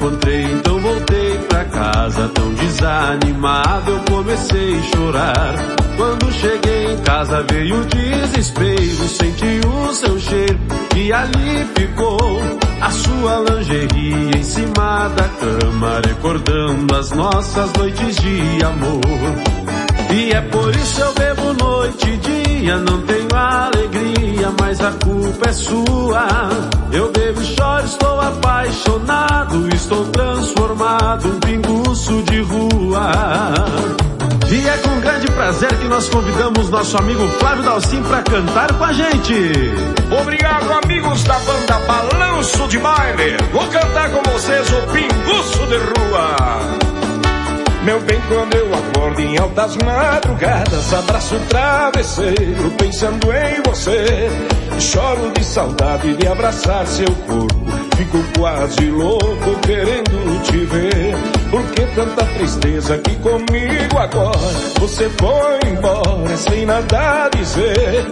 Encontrei, então voltei pra casa. Tão desanimado, eu comecei a chorar. Quando cheguei em casa, veio o desespero. Senti o seu cheiro e ali ficou. A sua lingerie em cima da cama, recordando as nossas noites de amor. E é por isso eu bebo noite e dia, não tenho alegria, mas a culpa é sua. Eu bebo e choro, estou apaixonado, estou transformado, um pinguço de rua. E é com grande prazer que nós convidamos nosso amigo Flávio Dalcin para cantar com a gente. Obrigado, amigos da banda Balanço de Baile. Vou cantar com vocês o Pinguço de Rua. Meu bem, quando eu acordo em altas madrugadas, abraço o travesseiro pensando em você. Choro de saudade de abraçar seu corpo. Fico quase louco querendo te ver. Por que tanta tristeza que comigo agora você foi embora sem nada dizer?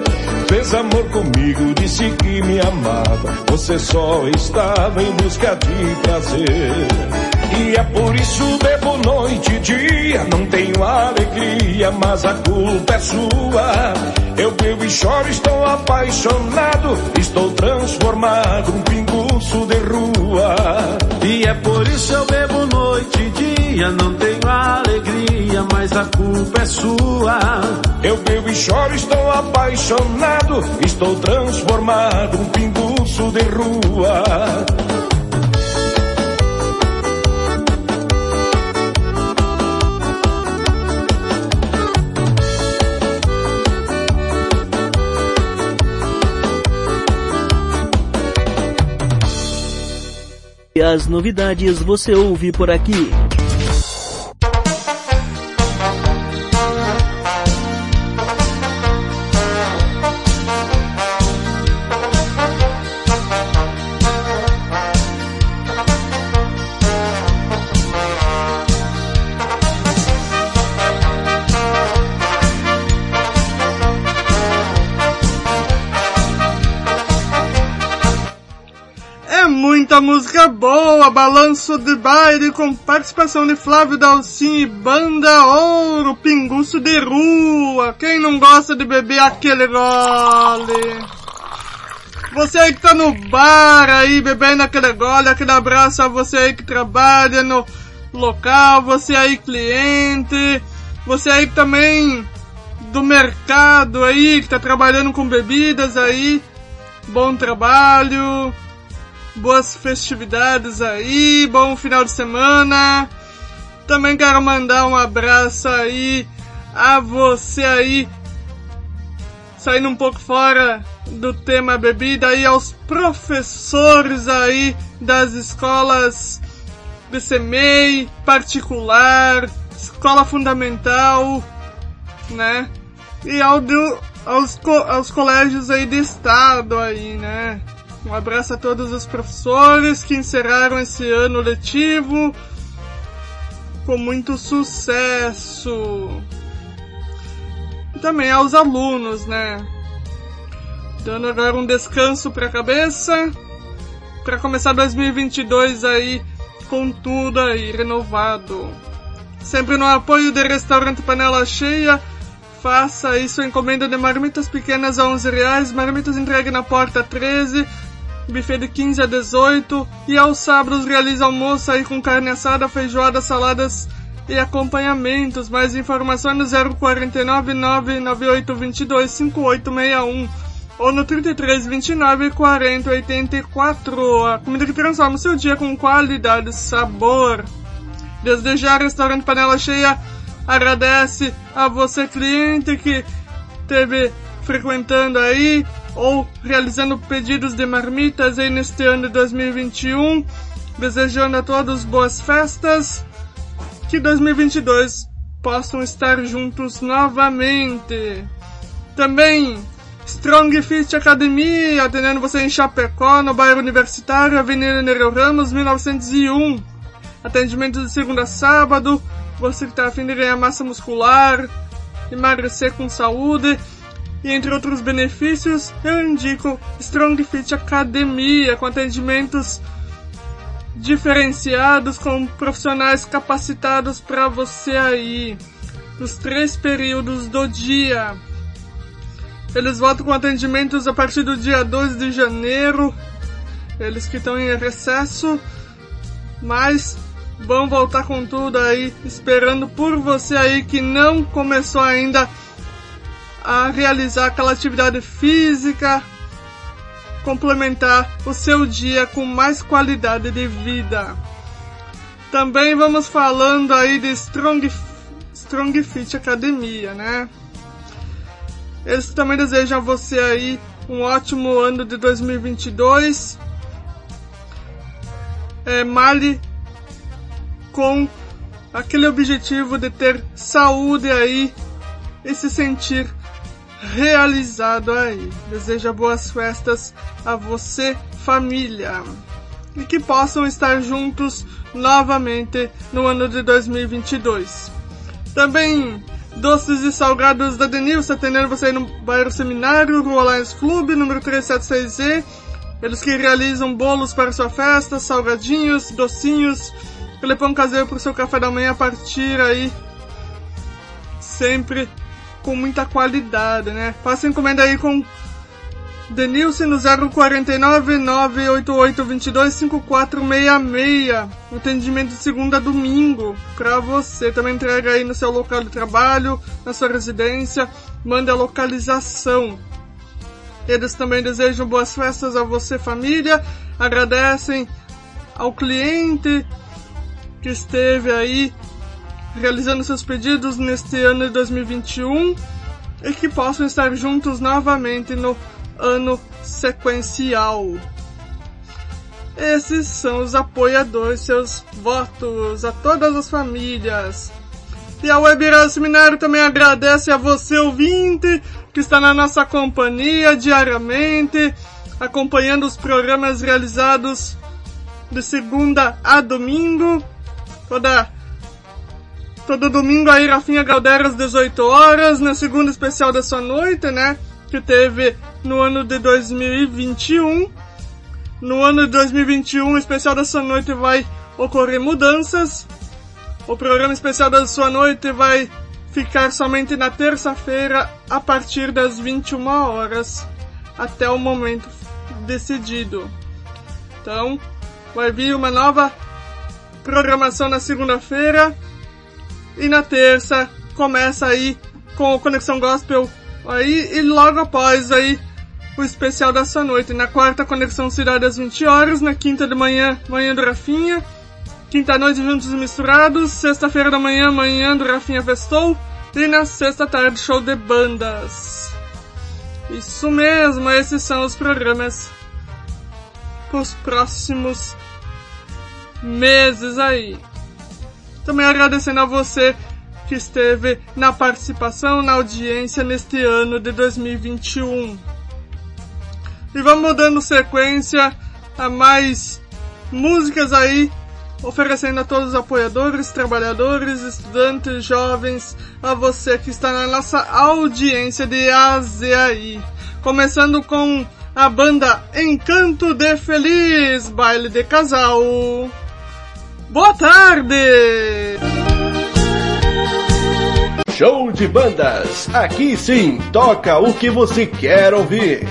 Fez amor comigo, disse que me amava. Você só estava em busca de prazer. E é por isso bebo noite e dia, não tenho alegria, mas a culpa é sua. Eu bebo e choro, estou apaixonado, estou transformado, um pinguço de rua. E é por isso eu bebo noite e dia, não tenho alegria, mas a culpa é sua. Eu bebo e choro, estou apaixonado, estou transformado, um pinguço de rua. As novidades você ouve por aqui. Muita música boa, balanço de baile com participação de Flávio Dalcin e Banda Ouro, pinguço de rua. Quem não gosta de beber aquele gole? Você aí que tá no bar aí, bebendo aquele gole, aquele abraço a você aí que trabalha no local, você aí cliente, você aí também do mercado aí, que tá trabalhando com bebidas aí, bom trabalho, boas festividades aí, bom final de semana. Também quero mandar um abraço aí a você aí, saindo um pouco fora do tema bebida aí aos professores aí das escolas BCMEI, particular, escola fundamental, né? E ao do, aos, co- aos colégios aí de estado aí, né? Um abraço a todos os professores que encerraram esse ano letivo com muito sucesso. E também aos alunos, né? Dando agora um descanso pra cabeça para começar 2022 aí com tudo aí renovado. Sempre no apoio do restaurante Panela Cheia, faça sua encomenda de marmitas pequenas a 11 reais, marmitas entregue na porta 13, buffet de 15 a 18 e aos sábados realiza almoço aí com carne assada, feijoada, saladas e acompanhamentos. Mais informações no 049 998 22 5861 ou no 33 29 40 84. A comida que transforma o seu dia com qualidade e sabor. Desde já, Restaurante Panela Cheia agradece a você cliente que esteve frequentando aí ou realizando pedidos de marmitas aí neste ano de 2021. Desejando a todos boas festas. Que 2022 possam estar juntos novamente. Também Strong Fit Academia, atendendo você em Chapecó, no bairro Universitário, Avenida Nereu Ramos, 1901. Atendimento de segunda a sábado. Você que está afim de ganhar massa muscular, emagrecer com saúde e entre outros benefícios, eu indico Strong Fit Academia, com atendimentos diferenciados com profissionais capacitados para você aí, nos três períodos do dia. Eles voltam com atendimentos a partir do dia 2 de janeiro. Eles que estão em recesso, mas vão voltar com tudo aí, esperando por você aí que não começou ainda a realizar aquela atividade física, complementar o seu dia com mais qualidade de vida. Também vamos falando aí de Strong, Strong Fit Academia, né? Eles também desejam a você aí um ótimo ano de 2022. É, male com aquele objetivo de ter saúde aí e se sentir realizado aí. Deseja boas festas a você, família. E que possam estar juntos novamente no ano de 2022. Também doces e salgados da Denilson atendendo você aí no bairro Seminário, Rua Lions Club, número 376Z. Eles que realizam bolos para sua festa, salgadinhos, docinhos, pão caseiro para o seu café da manhã a partir aí sempre com muita qualidade, né? Faça encomenda aí com Denilson no 049 988 22 5466. Atendimento de segunda a domingo para você. Também entrega aí no seu local de trabalho, na sua residência. Manda a localização. Eles também desejam boas festas a você, família. Agradecem ao cliente que esteve aí realizando seus pedidos neste ano de 2021 e que possam estar juntos novamente no ano sequencial. Esses são os apoiadores, seus votos a todas as famílias. E a Web Radio Seminário também agradece a você, ouvinte, que está na nossa companhia diariamente, acompanhando os programas realizados de segunda a domingo. Toda todo domingo aí Rafinha Galdera às 18 horas, na segunda especial da sua noite, né? Que teve no ano de 2021. No ano de 2021, o especial da sua noite vai ocorrer mudanças. O programa especial da sua noite vai ficar somente na terça-feira a partir das 21 horas até o momento decidido. Então, vai vir uma nova programação na segunda-feira e na terça começa aí com o Conexão Gospel aí e logo após aí o especial dessa noite. Na quarta, Conexão Cidade às 20 horas. Na quinta de manhã, Manhã do Rafinha. Quinta noite, Juntos e Misturados. Sexta-feira da manhã, Manhã do Rafinha Festou. E na sexta tarde, Show de Bandas. Isso mesmo, esses são os programas para os próximos meses aí. Também agradecendo a você que esteve na participação, na audiência neste ano de 2021. E vamos dando sequência a mais músicas aí, oferecendo a todos os apoiadores, trabalhadores, estudantes, jovens, a você que está na nossa audiência de AZAI. Começando com a banda Encanto de Feliz, baile de casal. Boa tarde! Show de bandas. Aqui sim, toca o que você quer ouvir.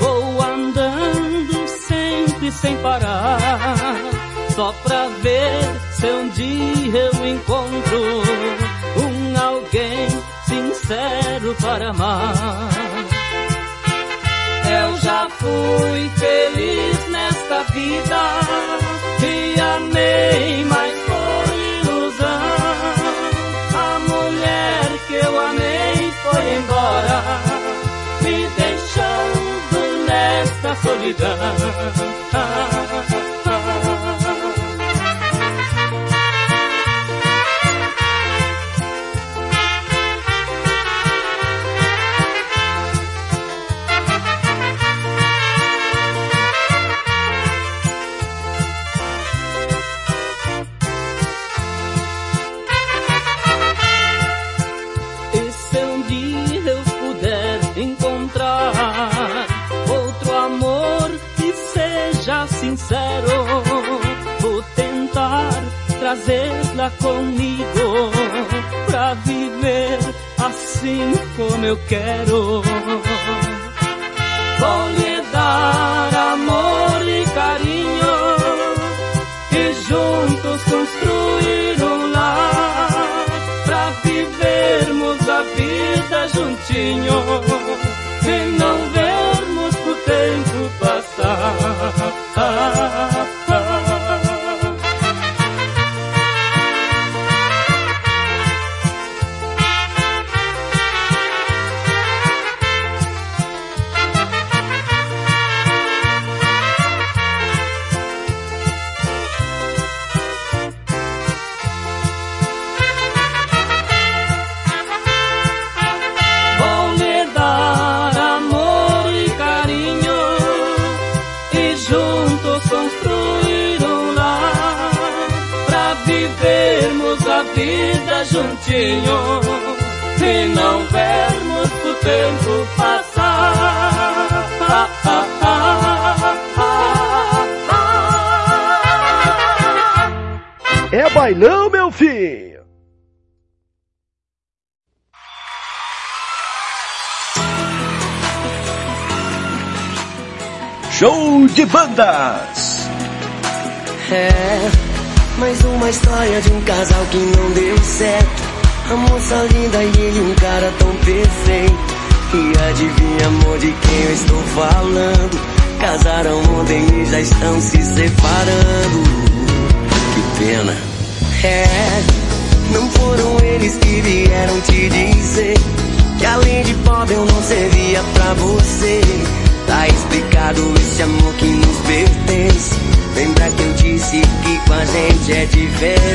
Vou andando sempre sem parar, só pra ver se um dia eu encontro um alguém sincero para amar. Eu já fui feliz nesta vida e amei, mas nesta solidão. Comigo pra viver assim como eu quero. Vou lhe dar amor e carinho e juntos construir um lar pra vivermos a vida juntinho e não vermos o tempo passar. Bandas! É, mais uma história de um casal que não deu certo. A moça linda e ele um cara tão perfeito. E adivinha, amor, de quem eu estou falando? Casaram ontem e já estão se separando. Que pena. É, não foram eles que vieram te dizer que além de pobre eu não servia pra você. Tá explicado esse amor que nos pertence. Lembra que eu disse que com a gente é diferente.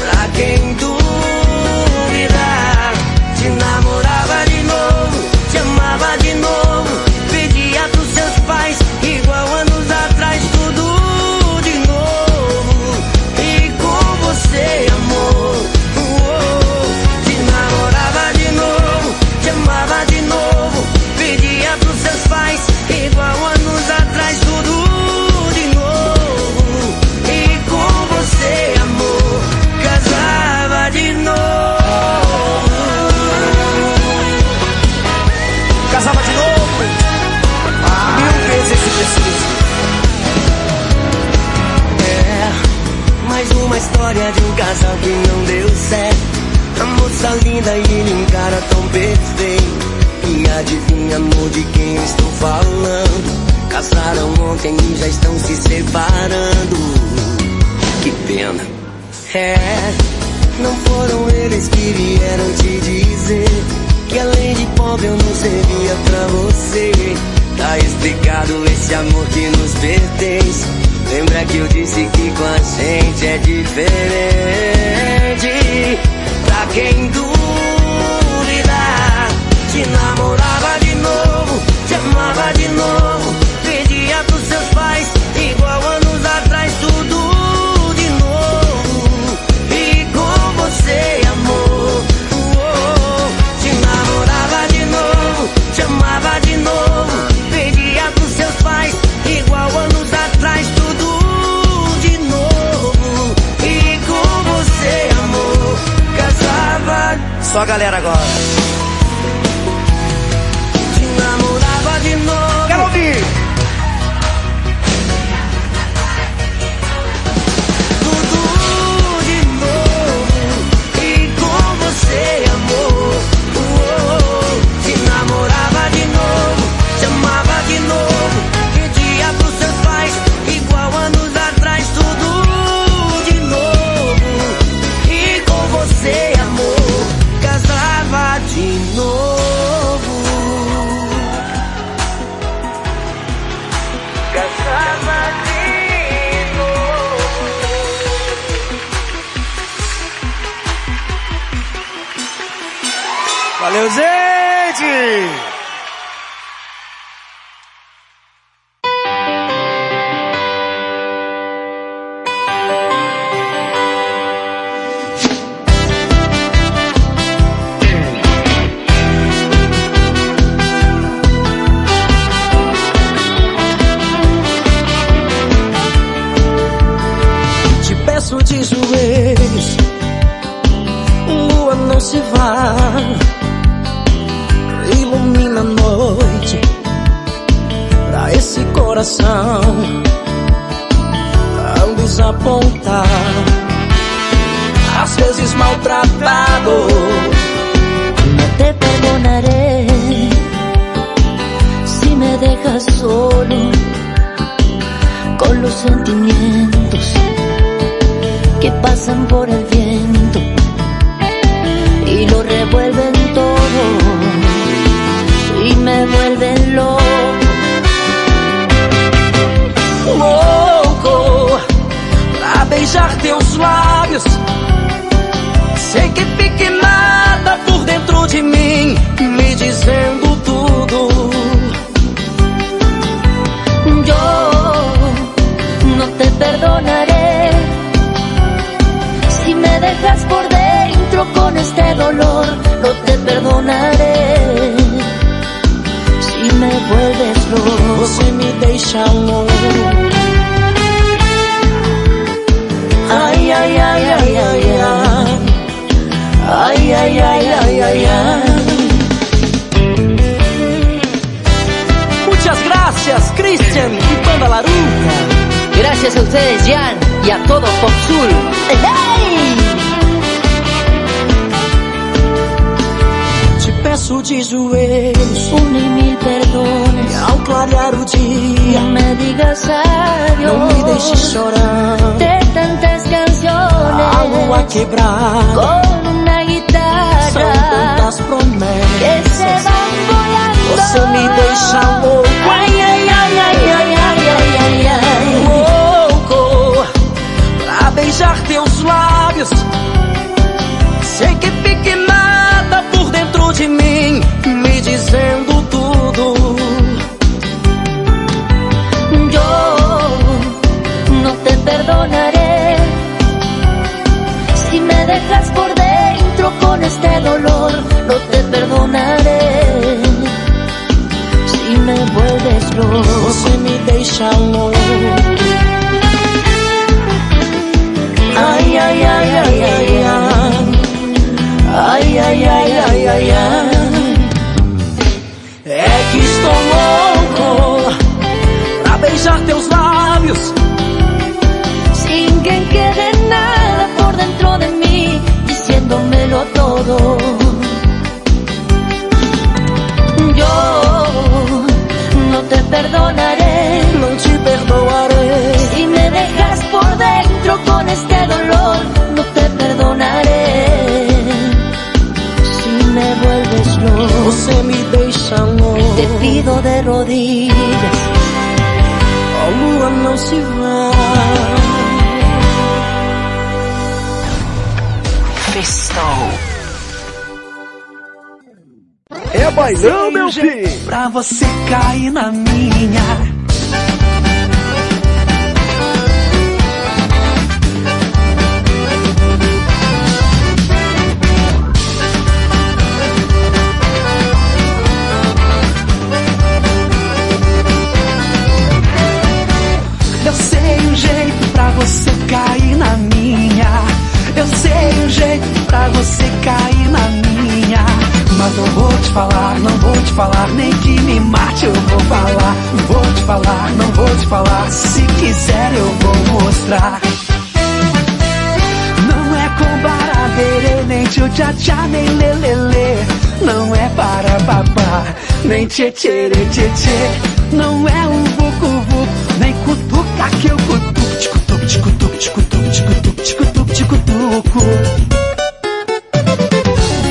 Pra quem duvidar, te Gracias a ustedes, Jan, y a todo Pop Sur. Te peço de joelhos, Un y mil perdones. ao clarear o dia. No me digas adiós. Não me deixe chorando. De tantas canciones. A lua quebrar. Con una guitarra. São tantas promessas. que se van volando. Você me deixa louco. Beijar teus lábios. Sei que fique nada por dentro de mim, me dizendo tudo. Yo no te perdonaré si me dejas por dentro con este dolor. No te perdonaré si me vuelves loco. Você me deixa louco. Beijar teus lábios. Sin que quede nada por dentro de mí, diciéndomelo todo. Yo no te perdonaré Não te perdoarei. si me dejas por dentro con este dolor. No te perdonaré si me vuelves loco. Você me deixa louco. Te pido de rodillas, A lua não se vai. Festou. É bailão, meu filho! Pra você cair na minha. Nem tchê tchê tchê tchê. Não é um vucu vucu, nem cutuca que eu cutuco, ticutuco, ticutuco, ticutuco, ticutuco, ticutuco, ticutuco.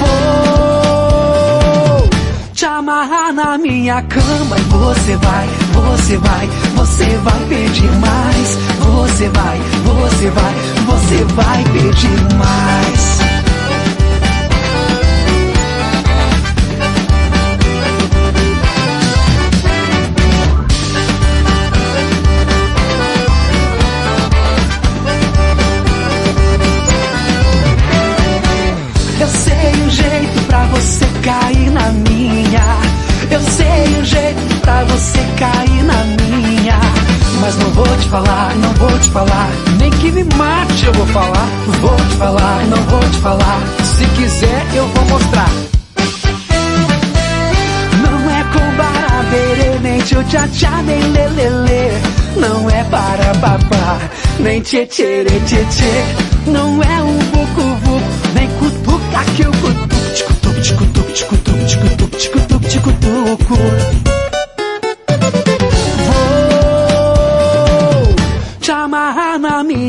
Vou te amarrar na minha cama e você vai, você vai, você vai pedir mais. Você vai, você vai, você vai pedir mais. Que me mate eu vou falar. Vou te falar, não vou te falar. Se quiser eu vou mostrar. Não é com baraberê, nem tchau tchá tchá, nem lelele. Não é para babá, nem tchê tchê tchê tchê. Não é um vucu nem cutuca que eu cutuco. Ticutuco, ticutuco, ticutuco, ticutuco, ticutuco.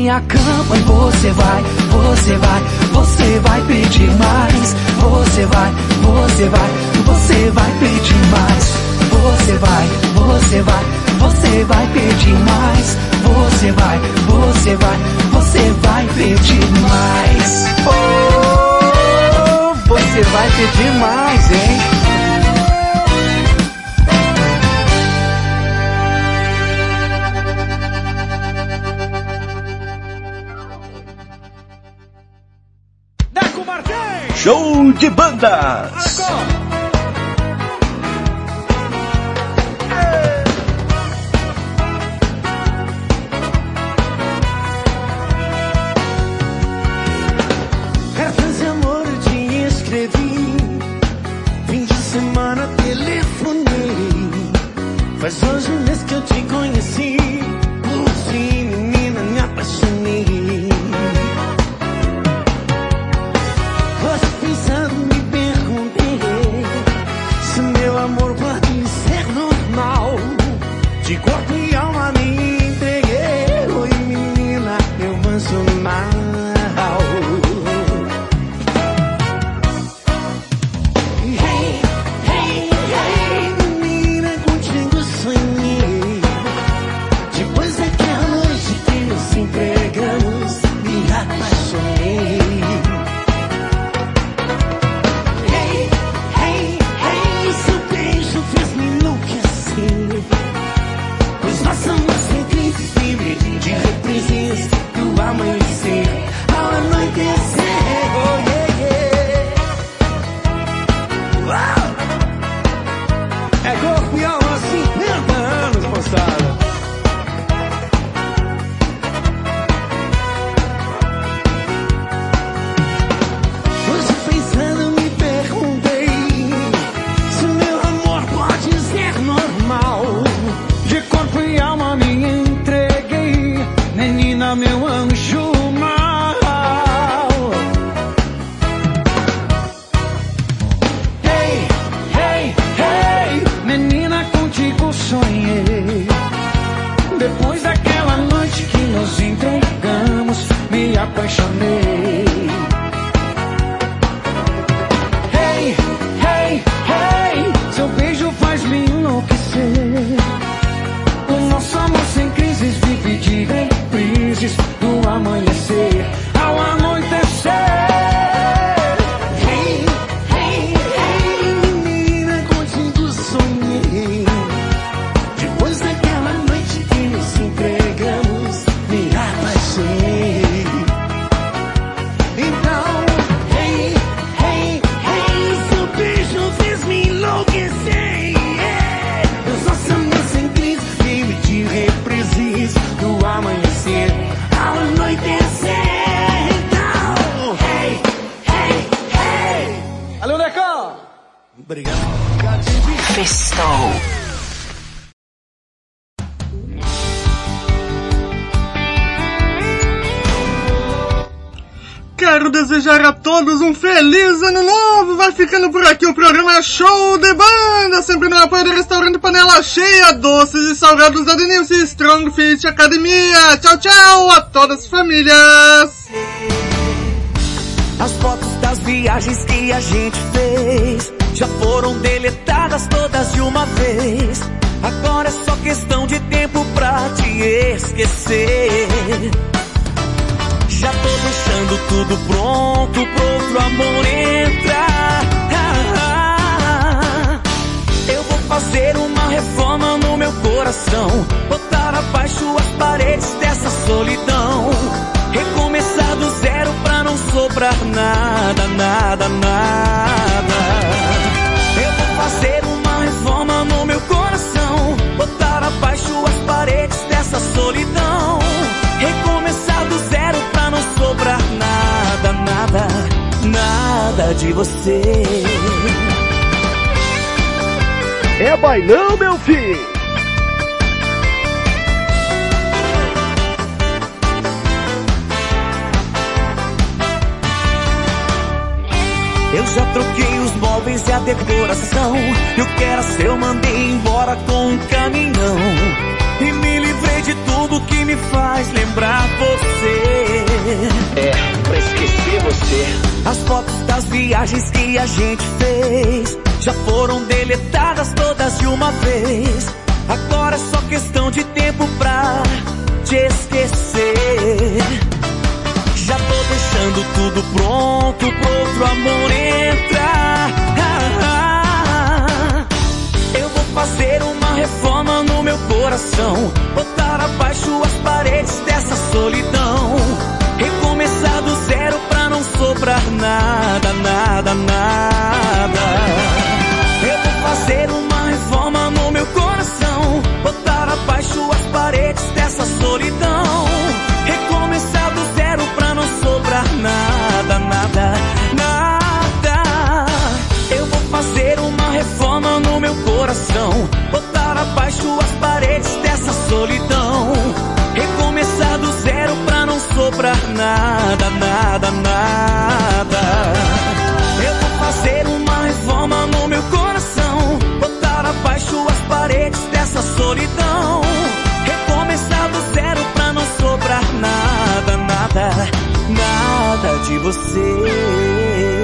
Minha cama e você vai, você vai, você vai pedir mais. Você vai, você vai, você vai pedir mais. Você vai, você vai, você vai pedir mais. Você vai, você vai, você vai pedir mais. Oh, você vai pedir mais, hein? De bandas! Desejar a todos um feliz ano novo. Vai ficando por aqui o programa Show de Banda, sempre no apoio do restaurante Panela Cheia, doces e salgados da Denilce Strong Fit Academia. Tchau, tchau a todas as famílias. As fotos das viagens que a gente fez já foram deletadas todas de uma vez. Agora é só questão de tempo pra te esquecer. Já tô deixando tudo pronto pro outro amor entrar. Eu vou fazer uma reforma no meu coração. Botar abaixo as paredes dessa solidão. Recomeçar do zero pra não sobrar nada, nada, nada. Eu vou fazer uma reforma no meu coração. Botar abaixo as paredes dessa solidão. De você. É bailão, meu filho! Eu já troquei os móveis e a decoração. E o que era seu eu mandei embora com um caminhão. E me tudo que me faz lembrar você. É, pra esquecer você. As fotos das viagens que a gente fez já foram deletadas todas de uma vez. Agora é só questão de tempo pra te esquecer. Já tô deixando tudo pronto pro outro amor entrar. Fazer uma reforma no meu coração. Botar abaixo as paredes dessa solidão. Recomeçar do zero pra não sobrar nada, nada, nada. Eu vou fazer de você.